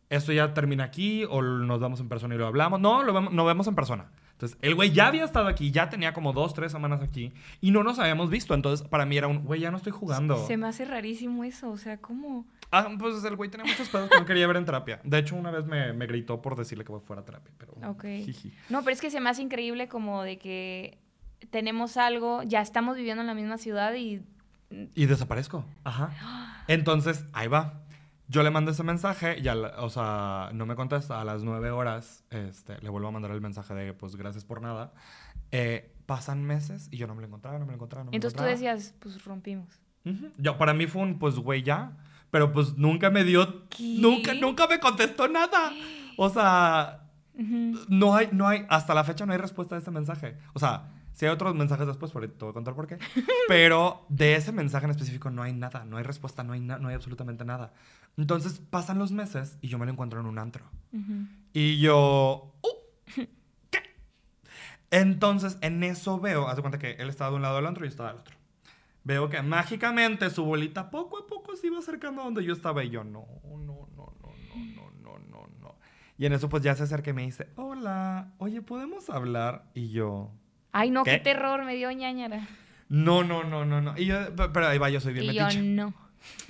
esto ya termina aquí o nos vemos en persona y lo hablamos. No, lo vemos, nos vemos en persona. Entonces, el güey ya había estado aquí, ya tenía como dos, tres semanas aquí y no nos habíamos visto. Entonces, para mí era un, güey, ya no estoy jugando. Se me hace rarísimo eso, o sea, ¿cómo? Ah, pues el güey tenía muchos pedos que no quería ver en terapia. De hecho, una vez me, me gritó por decirle que fuera a terapia, pero... Ok. No, pero es que se me hace increíble como de que tenemos algo, ya estamos viviendo en la misma ciudad y... Y desaparezco. Ajá. Entonces, ahí va. Yo le mando ese mensaje y, o sea, no me contesta. A las nueve horas este, le vuelvo a mandar el mensaje de, pues, gracias por nada. Eh, pasan meses y yo no me lo encontraba, no me lo encontraba. No me Entonces tú decías, pues, rompimos. Yo, para mí fue un, pues, güey, ya. Pero, pues, nunca me dio... Nunca, nunca me contestó nada. O sea, no hay, no hay... Hasta la fecha no hay respuesta a ese mensaje. O sea... Si hay otros mensajes después, por ahí te voy a contar por qué. Pero de ese mensaje en específico no hay nada, no hay respuesta, no hay, no hay absolutamente nada. Entonces pasan los meses y yo me lo encuentro en un antro. Y yo... Oh, ¿Qué? Entonces en eso veo, haz de cuenta que él estaba de un lado del antro y yo estaba del otro. Veo que mágicamente su bolita poco a poco se iba acercando a donde yo estaba y yo no, no, no, no, no, no, no, no. Y en eso pues ya se acerca y me dice, hola, oye, ¿podemos hablar? Y yo... Ay, no, qué, terror, me dio ñañara. No, no, no, no, no. Y yo, pero ahí va, yo soy bien y yo no.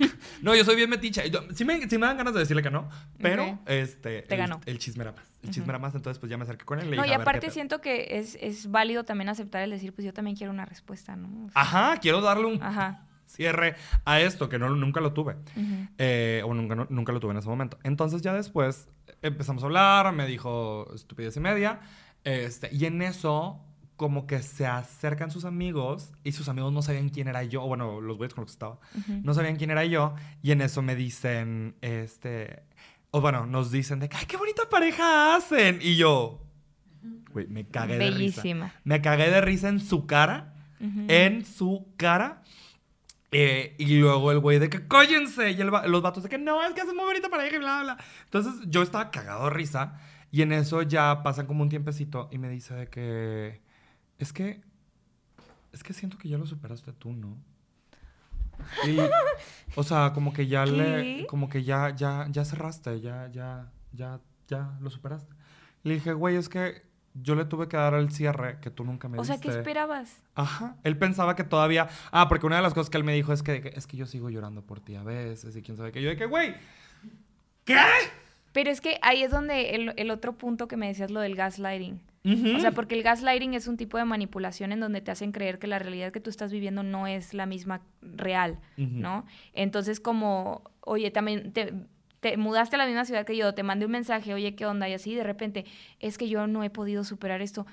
no, yo soy bien meticha. Sí me, sí me, dan ganas de decirle que no, pero este, Te el, ganó. el, chisme era más. El chisme era más, entonces pues ya me acerqué con él. no, y aparte siento que es, es, válido también aceptar el decir, pues yo también quiero una respuesta, ¿no? Ajá, quiero darle un cierre a esto, que no, nunca lo tuve. Eh, o nunca, nunca lo tuve en ese momento. Entonces ya después empezamos a hablar, me dijo estupidez y media. Este, y en eso como que se acercan sus amigos y sus amigos no sabían quién era yo, o bueno, los güeyes con los que estaba, no sabían quién era yo y en eso me dicen, este, o bueno, nos dicen de, ay, qué bonita pareja hacen. Y yo, güey, me cagué de risa. Me cagué de risa en su cara, en su cara. Eh, y luego el güey de que cóllense. Y los vatos de que no, es que hacen muy bonita pareja y bla, bla. Entonces yo estaba cagado de risa. Y en eso ya pasan como un tiempecito y me dice de que es que, es que siento que ya lo superaste tú, ¿no? Y, o sea, como que ya le, como que ya, ya, ya cerraste, ya, ya, ya, ya lo superaste. Le dije, güey, es que yo le tuve que dar el cierre que tú nunca me diste. O sea, ¿qué esperabas? Ajá. Él pensaba que todavía. Ah, porque una de las cosas que él me dijo es que, es que yo sigo llorando por ti a veces y quién sabe qué. Yo de que, güey, ¿qué? Pero es que ahí es donde el, el otro punto que me decías, lo del gaslighting. O sea, porque el gaslighting es un tipo de manipulación en donde te hacen creer que la realidad que tú estás viviendo no es la misma real, ¿no? Entonces, como, oye, también te, mudaste a la misma ciudad que yo, te mandé un mensaje, oye, ¿qué onda? Y así de repente, es que yo no he podido superar esto.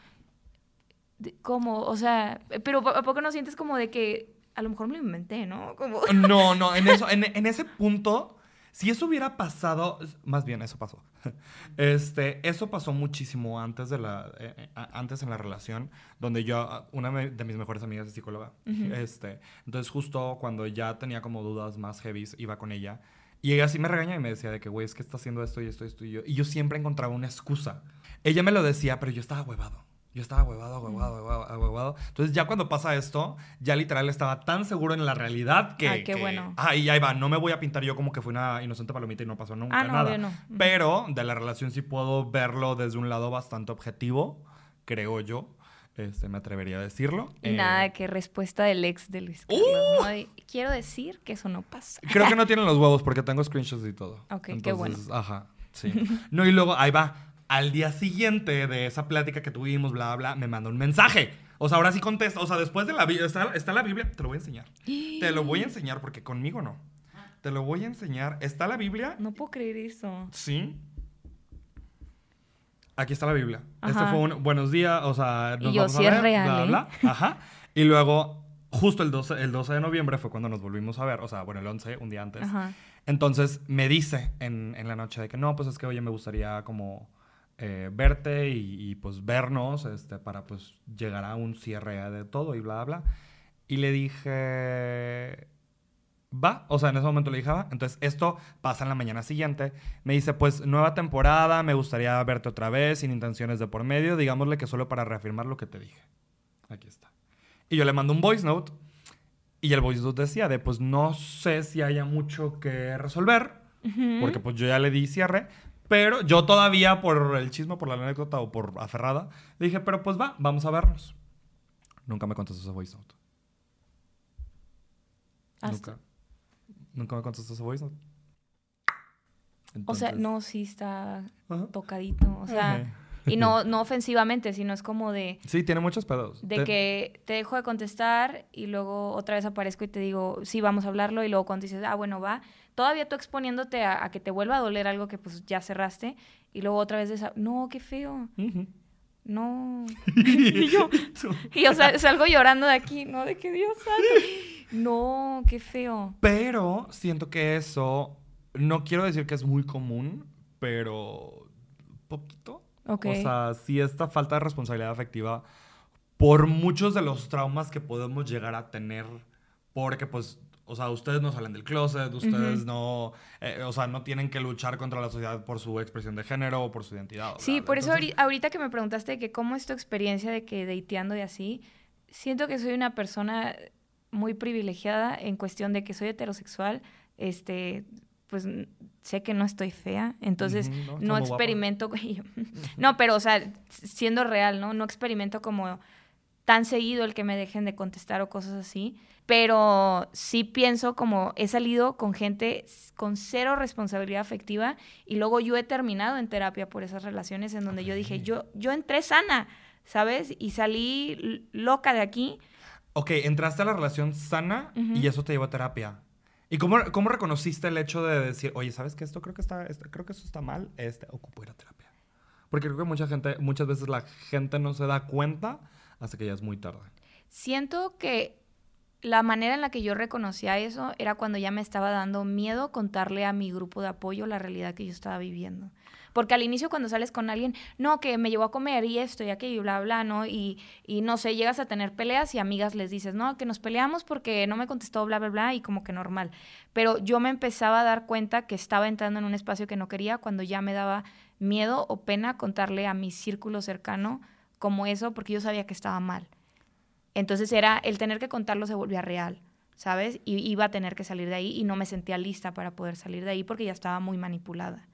¿Cómo? O sea, pero ¿a poco no sientes como de que a lo mejor me lo inventé, ¿no? Como... No, no, en, eso, en, en ese punto si eso hubiera pasado, más bien eso pasó. Este, eso pasó muchísimo antes de la, eh, eh, antes en la relación, donde yo, una de mis mejores amigas es psicóloga. Este, entonces justo cuando ya tenía como dudas más heavy, iba con ella. Y ella sí me regaña y me decía de que, güey, es que está haciendo esto y esto y esto y yo. Y yo siempre encontraba una excusa. Ella me lo decía, pero yo estaba huevado. Yo estaba huevado, huevado, huevado, huevado. Entonces ya cuando pasa esto, ya literal estaba tan seguro en la realidad que... Ay, qué bueno. Ah, y ahí va, no me voy a pintar yo como que fui una inocente palomita y no pasó nunca ah, no, nada. No. Pero de la relación sí puedo verlo desde un lado bastante objetivo, creo yo. Este, me atrevería a decirlo. Y Eh, nada, que respuesta del ex de Luis Carlos. ¡Uh! Quiero decir que eso no pasa. Creo que no tienen los huevos porque tengo screenshots y todo. Ok, qué bueno. Ajá, sí. No, y luego, ahí va. Al día siguiente de esa plática que tuvimos, bla, bla, me mandó un mensaje. O sea, ahora sí contesta. O sea, después de la Biblia, está, está la Biblia, te lo voy a enseñar. Te lo voy a enseñar porque conmigo no. Te lo voy a enseñar. ¿Está la Biblia? No puedo creer eso. Sí. Aquí está la Biblia. Este fue un buenos días, o sea, Y nos yo, vamos a sí es ver, real, bla, ¿eh? bla. Ajá. Y luego, justo el 12, el 12 de noviembre fue cuando nos volvimos a ver, o sea, bueno, el 11, un día antes. Ajá. Entonces me dice en, en la noche de que no, pues es que oye, me gustaría como eh, verte y, y, pues vernos este, para pues llegar a un cierre de todo y bla, bla. Y le dije, va, o sea, en ese momento le dije, va. Entonces esto pasa en la mañana siguiente. Me dice, pues nueva temporada, me gustaría verte otra vez, sin intenciones de por medio, digámosle que solo para reafirmar lo que te dije. Aquí está. Y yo le mando un voice note. Y el voice note decía de, pues no sé si haya mucho que resolver, porque pues yo ya le di cierre, pero yo todavía por el chisme, por la anécdota o por aferrada, le dije, pero pues va, vamos a vernos. Nunca me contestó ese voice note. Hasta- Nunca. Nunca me contestó ese voice note. O sea, no, sí está Ajá. tocadito. O sea, Ajá. y no, no ofensivamente, sino es como de, Sí, tiene muchos pedos. de Te- que te dejo de contestar y luego otra vez aparezco y te digo, sí, vamos a hablarlo. Y luego cuando dices, ah, bueno, va, todavía tú exponiéndote a, a que te vuelva a doler algo que pues ya cerraste. Y luego otra vez, desa- no, qué feo. No. y yo, y o sea, salgo llorando de aquí, ¿no? De que Dios santo. No, qué feo. Pero siento que eso, no quiero decir que es muy común, pero poquito. Ok. O sea, sí esta falta de responsabilidad afectiva por muchos de los traumas que podemos llegar a tener, porque pues, o sea, ustedes no salen del closet, ustedes no, eh, o sea, no tienen que luchar contra la sociedad por su expresión de género o por su identidad. Sí, por eso Entonces, ahorita que me preguntaste que cómo es tu experiencia de que dateando y así, siento que soy una persona muy privilegiada en cuestión de que soy heterosexual, este, pues sé que no estoy fea, entonces no, no experimento, no, pero o sea, siendo real, ¿no? No experimento como tan seguido el que me dejen de contestar o cosas así, pero sí pienso como he salido con gente con cero responsabilidad afectiva y luego yo he terminado en terapia por esas relaciones en donde yo dije, yo, yo entré sana, ¿sabes? Y salí loca de aquí. Ok, entraste a la relación sana Ujú. y eso te llevó a terapia. ¿Y cómo, cómo reconociste el hecho de decir, oye, ¿sabes qué? Esto creo que está, esto- creo que eso está mal, este, ocupo ir a terapia? Porque creo que mucha gente, muchas veces la gente no se da cuenta hasta que ya es muy tarde. Siento que la manera en la que yo reconocía eso era cuando ya me estaba dando miedo contarle a mi grupo de apoyo la realidad que yo estaba viviendo. Porque al inicio cuando sales con alguien, no, que me llevó a comer y esto y aquello y bla, bla, ¿no? Y, y no sé, llegas a tener peleas y amigas les dices, no, que nos peleamos porque no me contestó, bla, bla, bla, y como que normal. Pero yo me empezaba a dar cuenta que estaba entrando en un espacio que no quería cuando ya me daba miedo o pena contarle a mi círculo cercano como eso porque yo sabía que estaba mal. Entonces era el tener que contarlo se volvía real, ¿sabes? Y iba a tener que salir de ahí y no me sentía lista para poder salir de ahí porque ya estaba muy manipulada,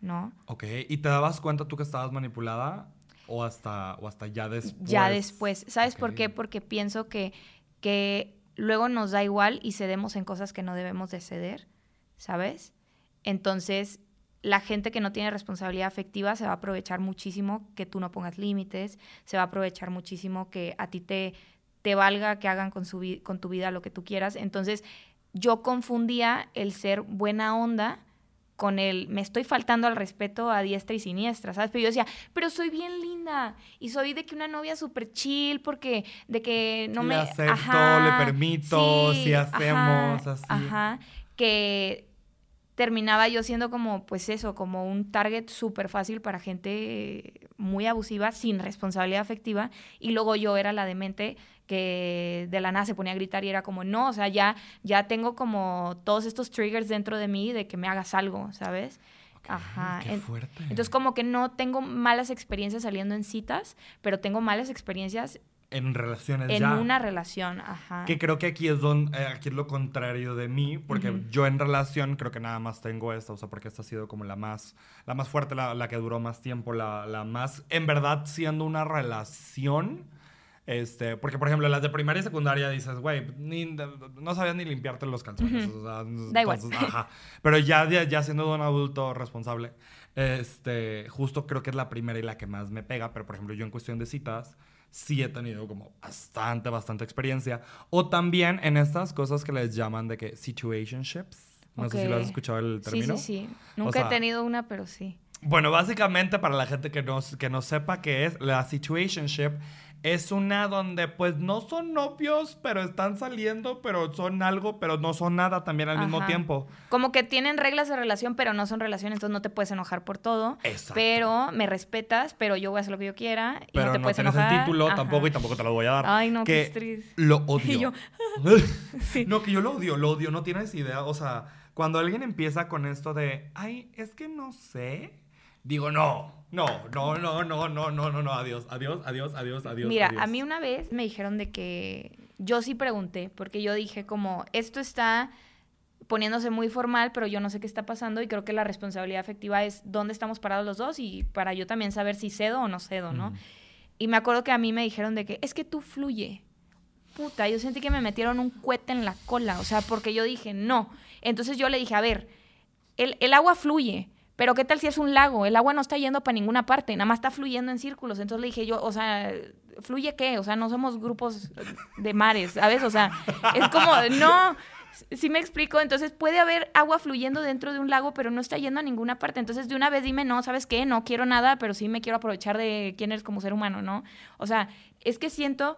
¿no? Ok, ¿y te dabas cuenta tú que estabas manipulada o hasta, o hasta ya después? Ya después. ¿Sabes por qué? Porque pienso que, que luego nos da igual y cedemos en cosas que no debemos de ceder, ¿sabes? Entonces, la gente que no tiene responsabilidad afectiva se va a aprovechar muchísimo que tú no pongas límites, se va a aprovechar muchísimo que a ti te, te valga que hagan con, su con tu vida lo que tú quieras. Entonces, yo confundía el ser buena onda con el me estoy faltando al respeto a diestra y siniestra, ¿sabes? Pero yo decía, pero soy bien linda y soy de que una novia súper chill porque de que no Le me... acepto, le permito, sí hacemos, ajá, así. Ajá, que terminaba yo siendo como, pues eso, como un target súper fácil para gente muy abusiva, sin responsabilidad afectiva, y luego yo era la demente que de la nada se ponía a gritar y era como, no, o sea, ya, ya tengo como todos estos triggers dentro de mí de que me hagas algo, ¿sabes? Ok, Ajá. Qué fuerte. Entonces como que no tengo malas experiencias saliendo en citas, pero tengo malas experiencias en relaciones en ya. una relación, ajá. Que creo que aquí es donde, eh, aquí es lo contrario de mí, porque Ujú. yo en relación creo que nada más tengo esta, o sea, porque esta ha sido como la más, la más fuerte, la, la que duró más tiempo, la, la más, en verdad, siendo una relación, Este, porque, por ejemplo, las de primaria y secundaria dices, güey, no sabías ni limpiarte los calzones. Ujú. o sea, Da igual. entonces, ajá. Pero ya, ya, siendo un adulto responsable, este, justo creo que es la primera y la que más me pega. Pero, por ejemplo, yo en cuestión de citas, sí he tenido como bastante, bastante experiencia. O también en estas cosas que les llaman de que situationships. No sé si lo has escuchado el Sí, término. sí, sí. Nunca sea- he tenido una, pero sí. Bueno, básicamente para la gente que no, que no sepa qué es, la situationship es una donde pues no son novios, pero están saliendo, pero son algo, pero no son nada también al mismo tiempo. Como que tienen reglas de relación, pero no son relaciones, entonces no te puedes enojar por todo. Exacto. Pero me respetas, pero yo voy a hacer lo que yo quiera y Pero no te no puedes tienes enojar. el título Ajá. tampoco y tampoco te lo voy a dar. Ay, no, qué que estrés. Lo odio. Y yo, sí. No, que yo lo odio, lo odio, no tienes idea. O sea, cuando alguien empieza con esto de, ay, es que no sé, digo, no, no, no, no, no, no, no, no, no, adiós, adiós, adiós, adiós, adiós. Mira, adiós. a mí una vez me dijeron de que yo sí pregunté, porque yo dije como, esto está poniéndose muy formal, pero yo no sé qué está pasando y creo que la responsabilidad afectiva es dónde estamos parados los dos y para yo también saber si cedo o no cedo, ¿no? Y me acuerdo que a mí me dijeron de que es que tú fluye. Puta, yo sentí que me metieron un cohete en la cola, o sea, porque yo dije, no. Entonces yo le dije, a ver, el, el agua fluye pero ¿qué tal si es un lago? El agua no está yendo para ninguna parte, nada más está fluyendo en círculos. Entonces le dije yo, o sea, ¿fluye qué? O sea, no somos grupos de mares, ¿sabes? O sea, es como, no, sí me explico. Entonces puede haber agua fluyendo dentro de un lago, pero no está yendo a ninguna parte. Entonces de una vez dime, no, ¿sabes qué? No quiero nada, pero sí me quiero aprovechar de quién eres como ser humano, ¿no? O sea, es que siento.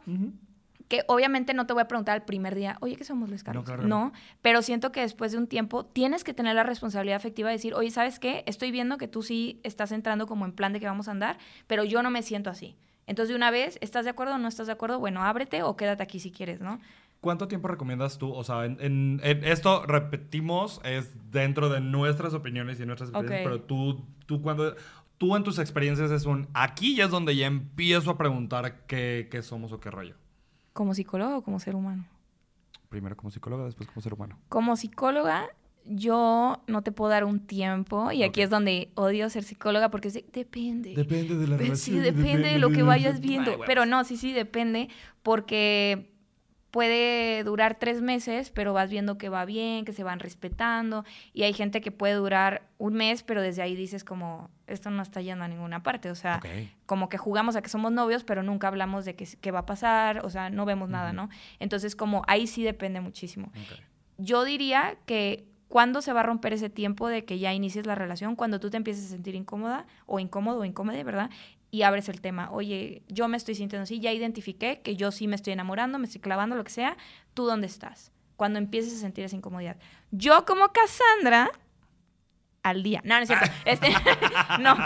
Que obviamente no te voy a preguntar el primer día, oye, ¿qué somos Luis Carlos? No, claro no. pero siento que después de un tiempo tienes que tener la responsabilidad afectiva de decir, oye, ¿sabes qué? Estoy viendo que tú sí estás entrando como en plan de que vamos a andar, pero yo no me siento así. Entonces, de una vez, ¿estás de acuerdo o no estás de acuerdo? Bueno, ábrete o quédate aquí si quieres, ¿no? ¿Cuánto tiempo recomiendas tú? O sea, en, en- en esto repetimos, es dentro de nuestras opiniones y nuestras experiencias, pero tú, tú cuando... Tú en tus experiencias es un... Aquí ya es donde ya empiezo a preguntar qué, qué somos o qué rollo. ¿Como psicóloga o como ser humano? Primero como psicóloga, después como ser humano. Como psicóloga, yo no te puedo dar un tiempo y aquí es donde odio ser psicóloga porque depende. Depende de la Sí, relación. depende de lo que vayas Ay, viendo. Pero no, sí, sí, depende. Porque puede durar tres meses, pero vas viendo que va bien, que se van respetando. Y hay gente que puede durar un mes, pero desde ahí dices como, esto no está yendo a ninguna parte. O sea, como que jugamos a que somos novios, pero nunca hablamos de qué, qué va a pasar. O sea, no vemos nada. ¿no? Entonces, como ahí sí depende muchísimo yo diría que cuando se va a romper ese tiempo de que ya inicies la relación, cuando tú te empieces a sentir incómoda o incómodo o incómoda, ¿verdad? Y abres el tema, oye, yo me estoy sintiendo así, ya identifiqué que yo sí me estoy enamorando, me estoy clavando, lo que sea, ¿tú dónde estás? Cuando empieces a sentir esa incomodidad. Yo como Cassandra, al día, no, no es cierto, este, no,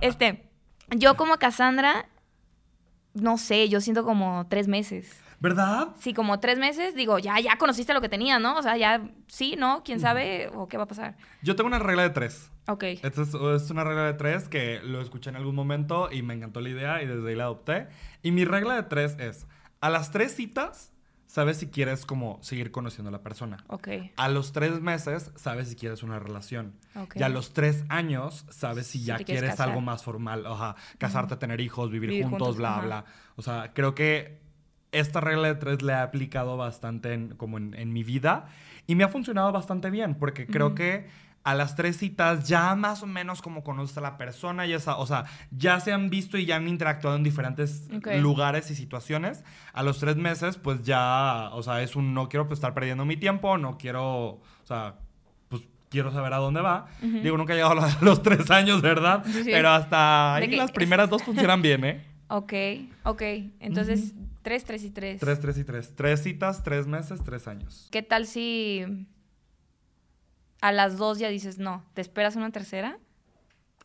este, yo como Cassandra, no sé, yo siento como tres meses. ¿Verdad? Sí, como tres meses, digo, ya, ya conociste lo que tenía, ¿no? O sea, ya, sí, ¿no? ¿Quién sabe o qué va a pasar? Yo tengo una regla de tres. Ok. Esta es, es una regla de tres que lo escuché en algún momento y me encantó la idea y desde ahí la adopté. Y mi regla de tres es, a las tres citas, sabes si quieres como seguir conociendo a la persona. Ok. A los tres meses, sabes si quieres una relación. Ok. Y a los tres años, sabes si Si ya te quieres casar. algo más formal. Oja, casarte, tener hijos, vivir, Vivir juntos, juntos, bla, bla. O sea, creo que esta regla de tres la he aplicado bastante en, como en, en mi vida y me ha funcionado bastante bien porque creo que a las tres citas ya más o menos como conoces a la persona, ya o sea, ya se han visto y ya han interactuado en diferentes Ok. lugares y situaciones. A los tres meses, pues ya, o sea, es un no quiero pues, estar perdiendo mi tiempo, no quiero, o sea, pues quiero saber a dónde va. Digo, nunca he llegado a los- tres años, ¿verdad? Sí. Pero hasta ahí las primeras dos funcionan bien, ¿eh? Ok, ok. Entonces, tres, tres y tres. Tres, tres y tres. Tres citas, tres meses, tres años. ¿Qué tal si a las dos ya dices, no, te esperas una tercera?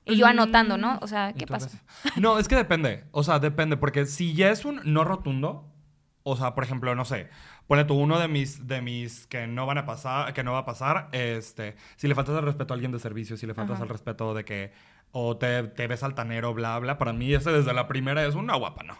Y yo anotando, ¿no? O sea, ¿qué Entonces- pasa? No, es que depende. O sea, depende. Porque si ya es un no rotundo, o sea, por ejemplo, no sé, pone tú uno de mis, de mis que no van a pasar, que no va a pasar, este, si le faltas el respeto a alguien de servicio, si le faltas Ajá. el respeto de que, o te, te ves altanero, bla, bla, para mí ese desde la primera es una guapa, no.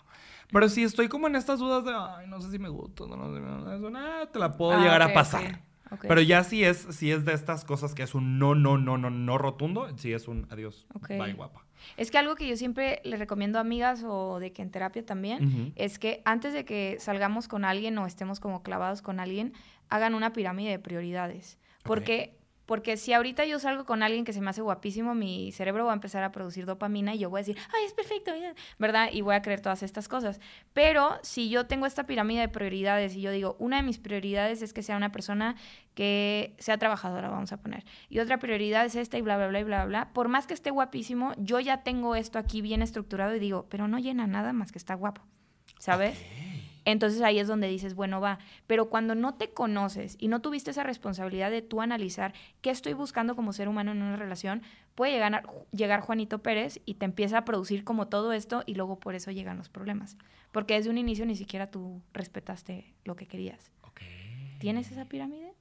Pero si estoy como en estas dudas de, ay, no sé si me gusta, no, no sé, es una, te la puedo Ah, llegar a pasar. Pero ya si es, si es de estas cosas que es un no, no, no, no, no rotundo, sí es un adiós. Bye, guapa. Es que algo que yo siempre le recomiendo a amigas o de que en terapia también es que antes de que salgamos con alguien o estemos como clavados con alguien, hagan una pirámide de prioridades. Porque, porque si ahorita yo salgo con alguien que se me hace guapísimo, mi cerebro va a empezar a producir dopamina y yo voy a decir, ay, es perfecto, ya", ¿verdad? Y voy a creer todas estas cosas. Pero si yo tengo esta pirámide de prioridades y yo digo, una de mis prioridades es que sea una persona que sea trabajadora, vamos a poner, y otra prioridad es esta y bla, bla, bla, y bla, bla, por más que esté guapísimo, yo ya tengo esto aquí bien estructurado y digo, pero no llena nada más que está guapo, ¿sabes? Entonces ahí es donde dices, bueno, va. Pero cuando no te conoces y no tuviste esa responsabilidad de tú analizar qué estoy buscando como ser humano en una relación, puede llegar, llegar Juanito Pérez y te empieza a producir como todo esto y luego por eso llegan los problemas. Porque desde un inicio ni siquiera tú respetaste lo que querías. ¿Tienes esa pirámide?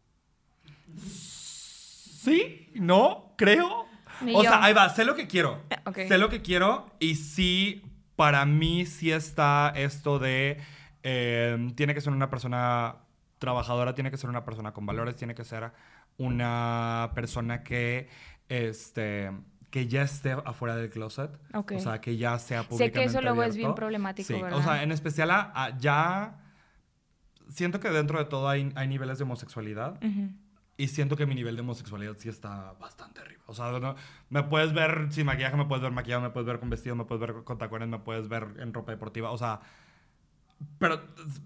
Sí, no, creo. Ni o yo. sea, ahí va, sé lo que quiero. Sé lo que quiero y sí, para mí sí está esto de, eh, tiene que ser una persona trabajadora, tiene que ser una persona con valores, tiene que ser una persona que, este, que ya esté afuera del closet. Ok. O sea, que ya sea Sé públicamente que eso luego es bien abierto. problemático, Sí, ¿verdad? o sea, en especial a- a- ya... Siento que dentro de todo hay, hay niveles de homosexualidad. Ujú. Y siento que mi nivel de homosexualidad sí está bastante arriba. O sea, no- me puedes ver sin maquillaje, me puedes ver maquillado, me puedes ver con vestido, me puedes ver con tacones, me puedes ver en ropa deportiva. O sea, pero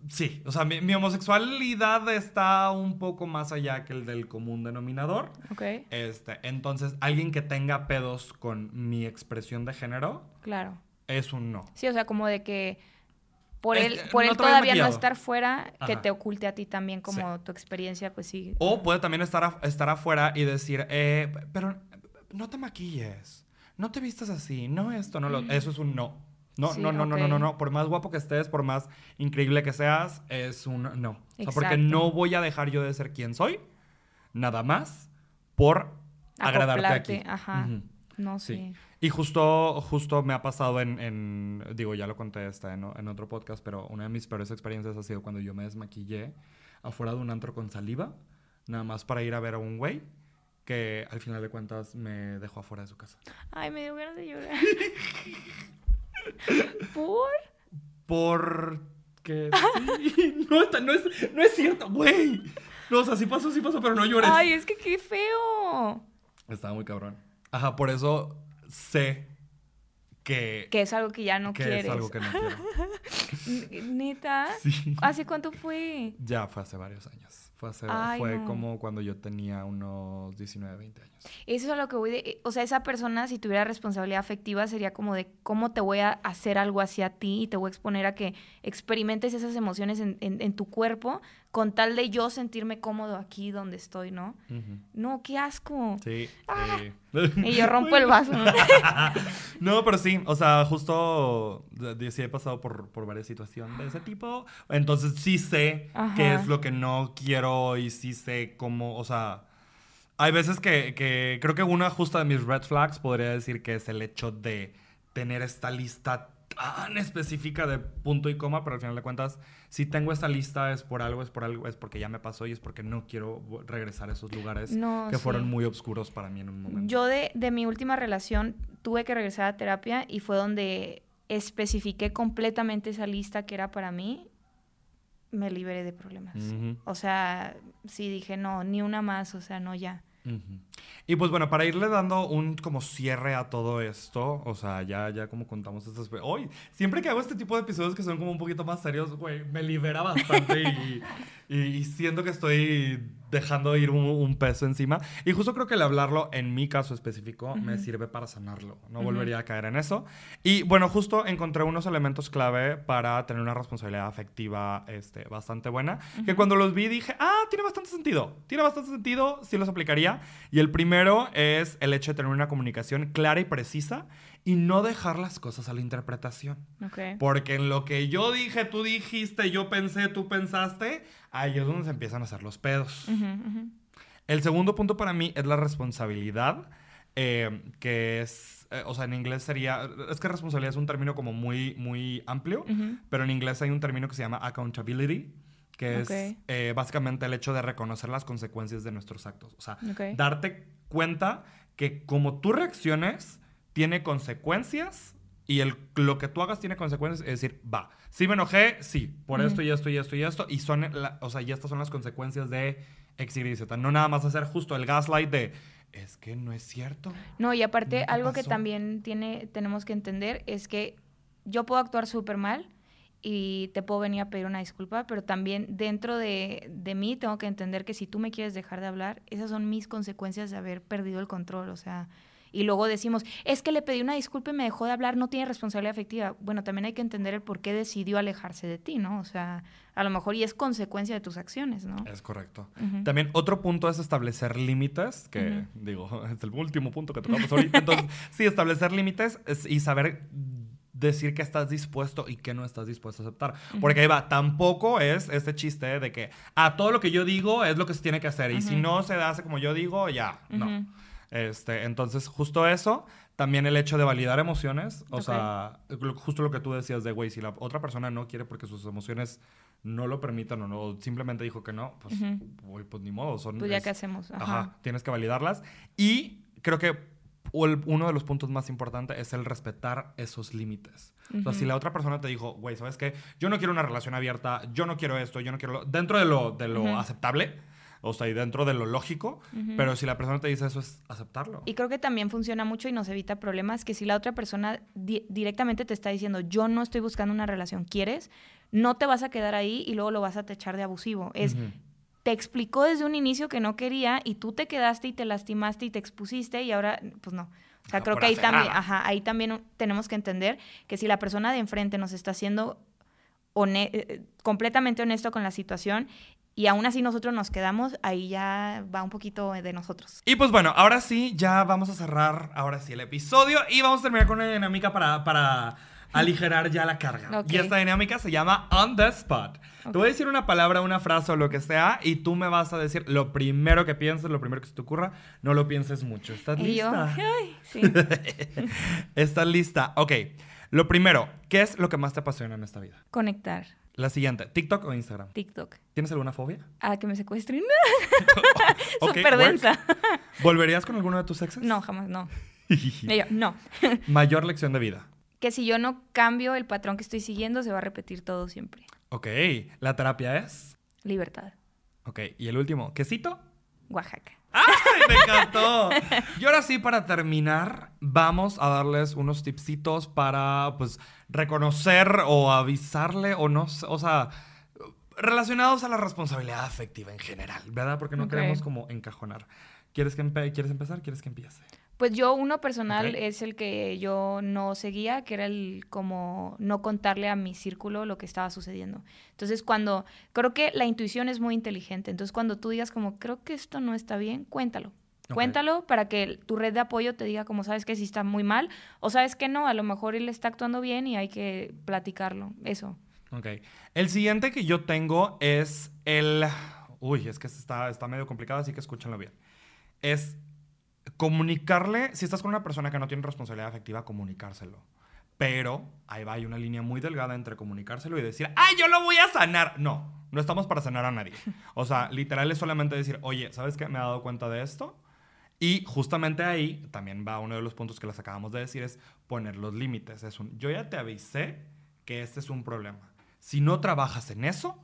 sí, o sea, mi, mi homosexualidad está un poco más allá que el del común denominador. Ok, Este, entonces, alguien que tenga pedos con mi expresión de género claro. es un no. Sí, o sea, como de que por él, por no él todavía no estar fuera, que te oculte a ti también como tu experiencia, pues sí. O puede también estar, estar afuera y decir, eh, pero no te maquilles, no te vistas así, no esto, no lo... Eso es un no. No, Sí, no, no, no, no, no, ok. no. Por más guapo que estés, por más increíble que seas, es un no. O sea, porque no voy a dejar yo de ser quien soy, nada más, por agradarte Acoplarte, aquí. ajá. Ujú. No Sí. sé. Y justo, justo me ha pasado en, en- digo, ya lo conté esta en, en otro podcast, pero una de mis peores experiencias ha sido cuando yo me desmaquillé afuera de un antro con saliva, nada más para ir a ver a un güey que al final de cuentas me dejó afuera de su casa. Ay, me dio ganas de llorar. ¿Por? Porque sí. no, está- no, es, no es cierto, güey. No, o sea, sí pasó, sí pasó, pero no llores. Ay, es que qué feo. Estaba muy cabrón. Ajá, por eso sé que, Que es algo que ya no que quieres. es algo que no quiero. ¿Neta? Sí. ¿Hace cuánto fue? Ya fue hace varios años. Fue, hace- Ay, fue no. como cuando yo tenía unos 19, 20 años. Eso es a lo que voy de... O sea, esa persona, si tuviera responsabilidad afectiva, sería como de cómo te voy a hacer algo hacia ti y te voy a exponer a que experimentes esas emociones en, en- en tu cuerpo con tal de yo sentirme cómodo aquí donde estoy, ¿no? No, qué asco. Sí. Ah. sí. Y yo rompo el vaso. ¿no? no, pero sí, o sea, justo sí he pasado por, por varias situaciones de ese tipo. Entonces sí sé Ajá. qué es lo que no quiero y sí sé cómo, o sea, hay veces que, que creo que una justa de mis red flags podría decir que es el hecho de tener esta lista tan específica de punto y coma, pero al final de cuentas, si tengo esta lista es por algo, es por algo, es porque ya me pasó y es porque no quiero regresar a esos lugares No, que sí. fueron muy oscuros para mí en un momento. Yo de, de mi última relación tuve que regresar a terapia y fue donde especifiqué completamente esa lista que era para mí. Me liberé de problemas. O sea, sí dije, no, ni una más, o sea, no ya. Y pues bueno, para irle dando un como cierre a todo esto, o sea, ya, ya como contamos estas... Hoy, siempre que hago este tipo de episodios que son como un poquito más serios, güey, me libera bastante y, y siento que estoy dejando ir un, un peso encima. Y justo creo que el hablarlo, en mi caso específico, me Ujú. sirve para sanarlo. No Ujú. volvería a caer en eso. Y bueno, justo encontré unos elementos clave para tener una responsabilidad afectiva este, bastante buena, que cuando los vi dije, ah, tiene bastante sentido. Tiene bastante sentido, sí los aplicaría. Y el primero es el hecho de tener una comunicación clara y precisa y no dejar las cosas a la interpretación. Ok. Porque en lo que yo dije, tú dijiste, yo pensé, tú pensaste, ahí es donde se empiezan a hacer los pedos. Ujú, ujú. El segundo punto para mí es la responsabilidad, eh, que es, eh, o sea, en inglés sería, es que responsabilidad es un término como muy, muy amplio, Ujú. pero en inglés hay un término que se llama accountability, que Ok. es eh, básicamente el hecho de reconocer las consecuencias de nuestros actos. O sea, Ok. darte cuenta que como tú reacciones, tiene consecuencias y el, lo que tú hagas tiene consecuencias. Es decir, va, sí me enojé, sí, por Ujú. esto y esto y esto y esto. Y son, la- o sea, y estas son las consecuencias de X, Y, Z. No nada más hacer justo el gaslight de, es que no es cierto. No, y aparte, ¿Qué algo que pasó? también tiene, tenemos que entender es que yo puedo actuar súper mal y te puedo venir a pedir una disculpa, pero también dentro de, de mí tengo que entender que si tú me quieres dejar de hablar, esas son mis consecuencias de haber perdido el control, o sea, y luego decimos, es que le pedí una disculpa y me dejó de hablar, no tiene responsabilidad afectiva. Bueno, también hay que entender el por qué decidió alejarse de ti, ¿no? O sea, a lo mejor y es consecuencia de tus acciones, ¿no? Es correcto. Ujú. También otro punto es establecer límites, que Ujú. digo, es el último punto que tocamos ahorita. Entonces, sí, establecer límites es- y saber decir que estás dispuesto y que no estás dispuesto a aceptar. Porque ahí va, tampoco es este chiste de que, a todo lo que yo digo es lo que se tiene que hacer y si Ujú. no se hace como yo digo, ya, no. Este, entonces, justo eso, también el hecho de validar emociones, o Ok. sea, lo- justo lo que tú decías de, güey, si la otra persona no quiere porque sus emociones no lo permitan o no, simplemente dijo que no, pues, Ujú. güey, pues ni modo, son... Pues ya es- qué hacemos. Ajá. Ajá, tienes que validarlas. Y creo que o el- uno de los puntos más importantes es el respetar esos límites. O sea, si la otra persona te dijo, güey, ¿sabes qué? Yo no quiero una relación abierta, yo no quiero esto, yo no quiero lo... Dentro de lo, de lo Ujú. aceptable, o sea, y dentro de lo lógico, pero si la persona te dice eso, es aceptarlo. Y creo que también funciona mucho y nos evita problemas que si la otra persona di- directamente te está diciendo, yo no estoy buscando una relación, ¿quieres? No te vas a quedar ahí y luego lo vas a techar de abusivo. Es, te explicó desde un inicio que no quería y tú te quedaste y te lastimaste y te expusiste y ahora, pues no. O sea, creo que ahí también, ajá, ahí también tenemos que entender que si la persona de enfrente nos está haciendo hone- eh, completamente honesto con la situación y aún así nosotros nos quedamos, ahí ya va un poquito de nosotros. Y pues bueno, ahora sí, ya vamos a cerrar, ahora sí, el episodio y vamos a terminar con una dinámica para, para aligerar ya la carga. Y esta dinámica se llama On the Spot. Te voy a decir una palabra, una frase o lo que sea y tú me vas a decir lo primero que pienses, lo primero que se te ocurra. No lo pienses mucho. ¿Estás Y yo, lista? ay, sí. ¿Estás lista? Ok. Lo primero, ¿qué es lo que más te apasiona en esta vida? Conectar. La siguiente, ¿TikTok o Instagram? TikTok. ¿Tienes alguna fobia? A que me secuestren. Ok, Súper densa. ¿Volverías con alguno de tus exes? No, jamás, no. Yo, no. Mayor lección de vida. Que si yo no cambio el patrón que estoy siguiendo, se va a repetir todo siempre. Ok. ¿La terapia es? Libertad. Ok. ¿Y el último? ¿Quesito? Oaxaca. ¡Ay, me encantó! Y ahora sí, para terminar, vamos a darles unos tipsitos para, pues, reconocer o avisarle o no o sea, relacionados a la responsabilidad afectiva en general, ¿verdad? Porque no queremos como encajonar. ¿Quieres, que empe- ¿Quieres empezar? ¿Quieres que empiece? Pues yo, uno personal es el que yo no seguía, que era el como no contarle a mi círculo lo que estaba sucediendo. Entonces, cuando creo que la intuición es muy inteligente, entonces cuando tú digas como creo que esto no está bien, cuéntalo. Cuéntalo para que tu red de apoyo te diga como sabes que sí está muy mal o sabes que no, a lo mejor él está actuando bien y hay que platicarlo. Eso. Ok. El siguiente que yo tengo es el... Uy, es que está, está medio complicado, así que escúchenlo bien. Es comunicarle, si estás con una persona que no tiene responsabilidad afectiva, comunicárselo. Pero ahí va, hay una línea muy delgada entre comunicárselo y decir, ¡ay, yo lo voy a sanar! No, no estamos para sanar a nadie. O sea, literal es solamente decir, oye, ¿sabes qué? Me he dado cuenta de esto. Y justamente ahí también va uno de los puntos que les acabamos de decir, es poner los límites. Es un, yo ya te avisé que este es un problema. Si no trabajas en eso,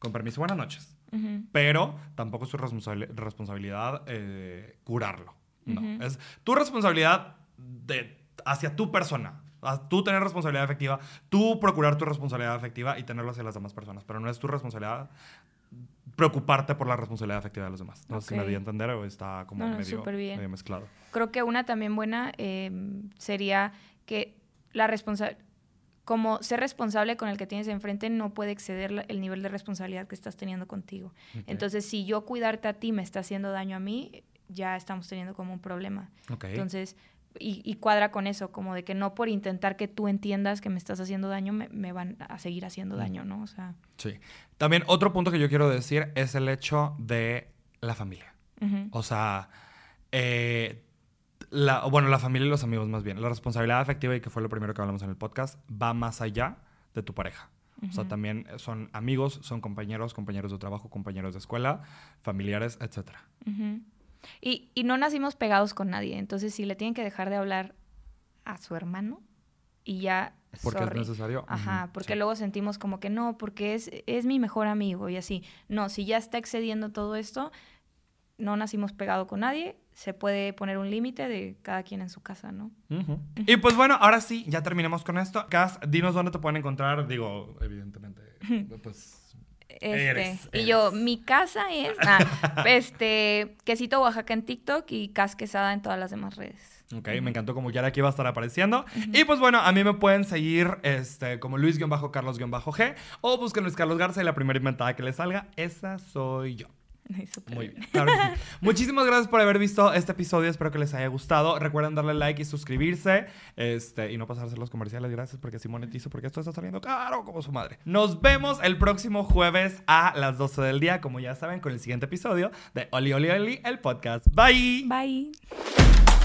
con permiso, buenas noches. Ujú. Pero tampoco es tu responsabili- responsabilidad eh, curarlo. No. Ujú. Es tu responsabilidad de, hacia tu persona. Tú tener responsabilidad afectiva, tú procurar tu responsabilidad afectiva y tenerlo hacia las demás personas. Pero no es tu responsabilidad preocuparte por la responsabilidad afectiva de los demás. No sé si me di a entender o está como No, no, medio, bien. medio mezclado. Creo que una también buena eh, sería que la responsabilidad, como ser responsable con el que tienes enfrente no puede exceder el nivel de responsabilidad que estás teniendo contigo. Entonces, si yo cuidarte a ti me está haciendo daño a mí, ya estamos teniendo como un problema. Entonces, y, y cuadra con eso, como de que no por intentar que tú entiendas que me estás haciendo daño, me, me van a seguir haciendo daño, ¿no? O sea, Sí. También otro punto que yo quiero decir es el hecho de la familia. O sea, eh, la, bueno, la familia y los amigos más bien. La responsabilidad afectiva, y que fue lo primero que hablamos en el podcast, va más allá de tu pareja. O sea, también son amigos, son compañeros, compañeros de trabajo, compañeros de escuela, familiares, etc. y, y no nacimos pegados con nadie. Entonces, si le tienen que dejar de hablar a su hermano y ya porque es necesario. Ajá, porque luego sentimos como que no, porque es, es mi mejor amigo y así. No, si ya está excediendo todo esto, no nacimos pegado con nadie, se puede poner un límite de cada quien en su casa, ¿no? Y pues bueno, ahora sí, ya terminamos con esto. Cas, dinos dónde te pueden encontrar, digo, evidentemente, pues... Este, y yo, mi casa es, ah, este, Quesito Oaxaca en TikTok y Cas Quesada en todas las demás redes. Ok, me encantó como ya aquí va a estar apareciendo. Y pues bueno, a mí me pueden seguir este, como Luis-Carlos-G o busquen Luis Carlos Garza y la primera inventada que les salga, esa soy yo. Muy bien. Muchísimas gracias por haber visto este episodio. Espero que les haya gustado. Recuerden darle like y suscribirse. Este, y no pasarse los comerciales. Gracias porque así monetizo. Porque esto está saliendo caro como su madre. Nos vemos el próximo jueves a las 12 del día. Como ya saben, con el siguiente episodio de Oli Oli Oli, el podcast. Bye. Bye.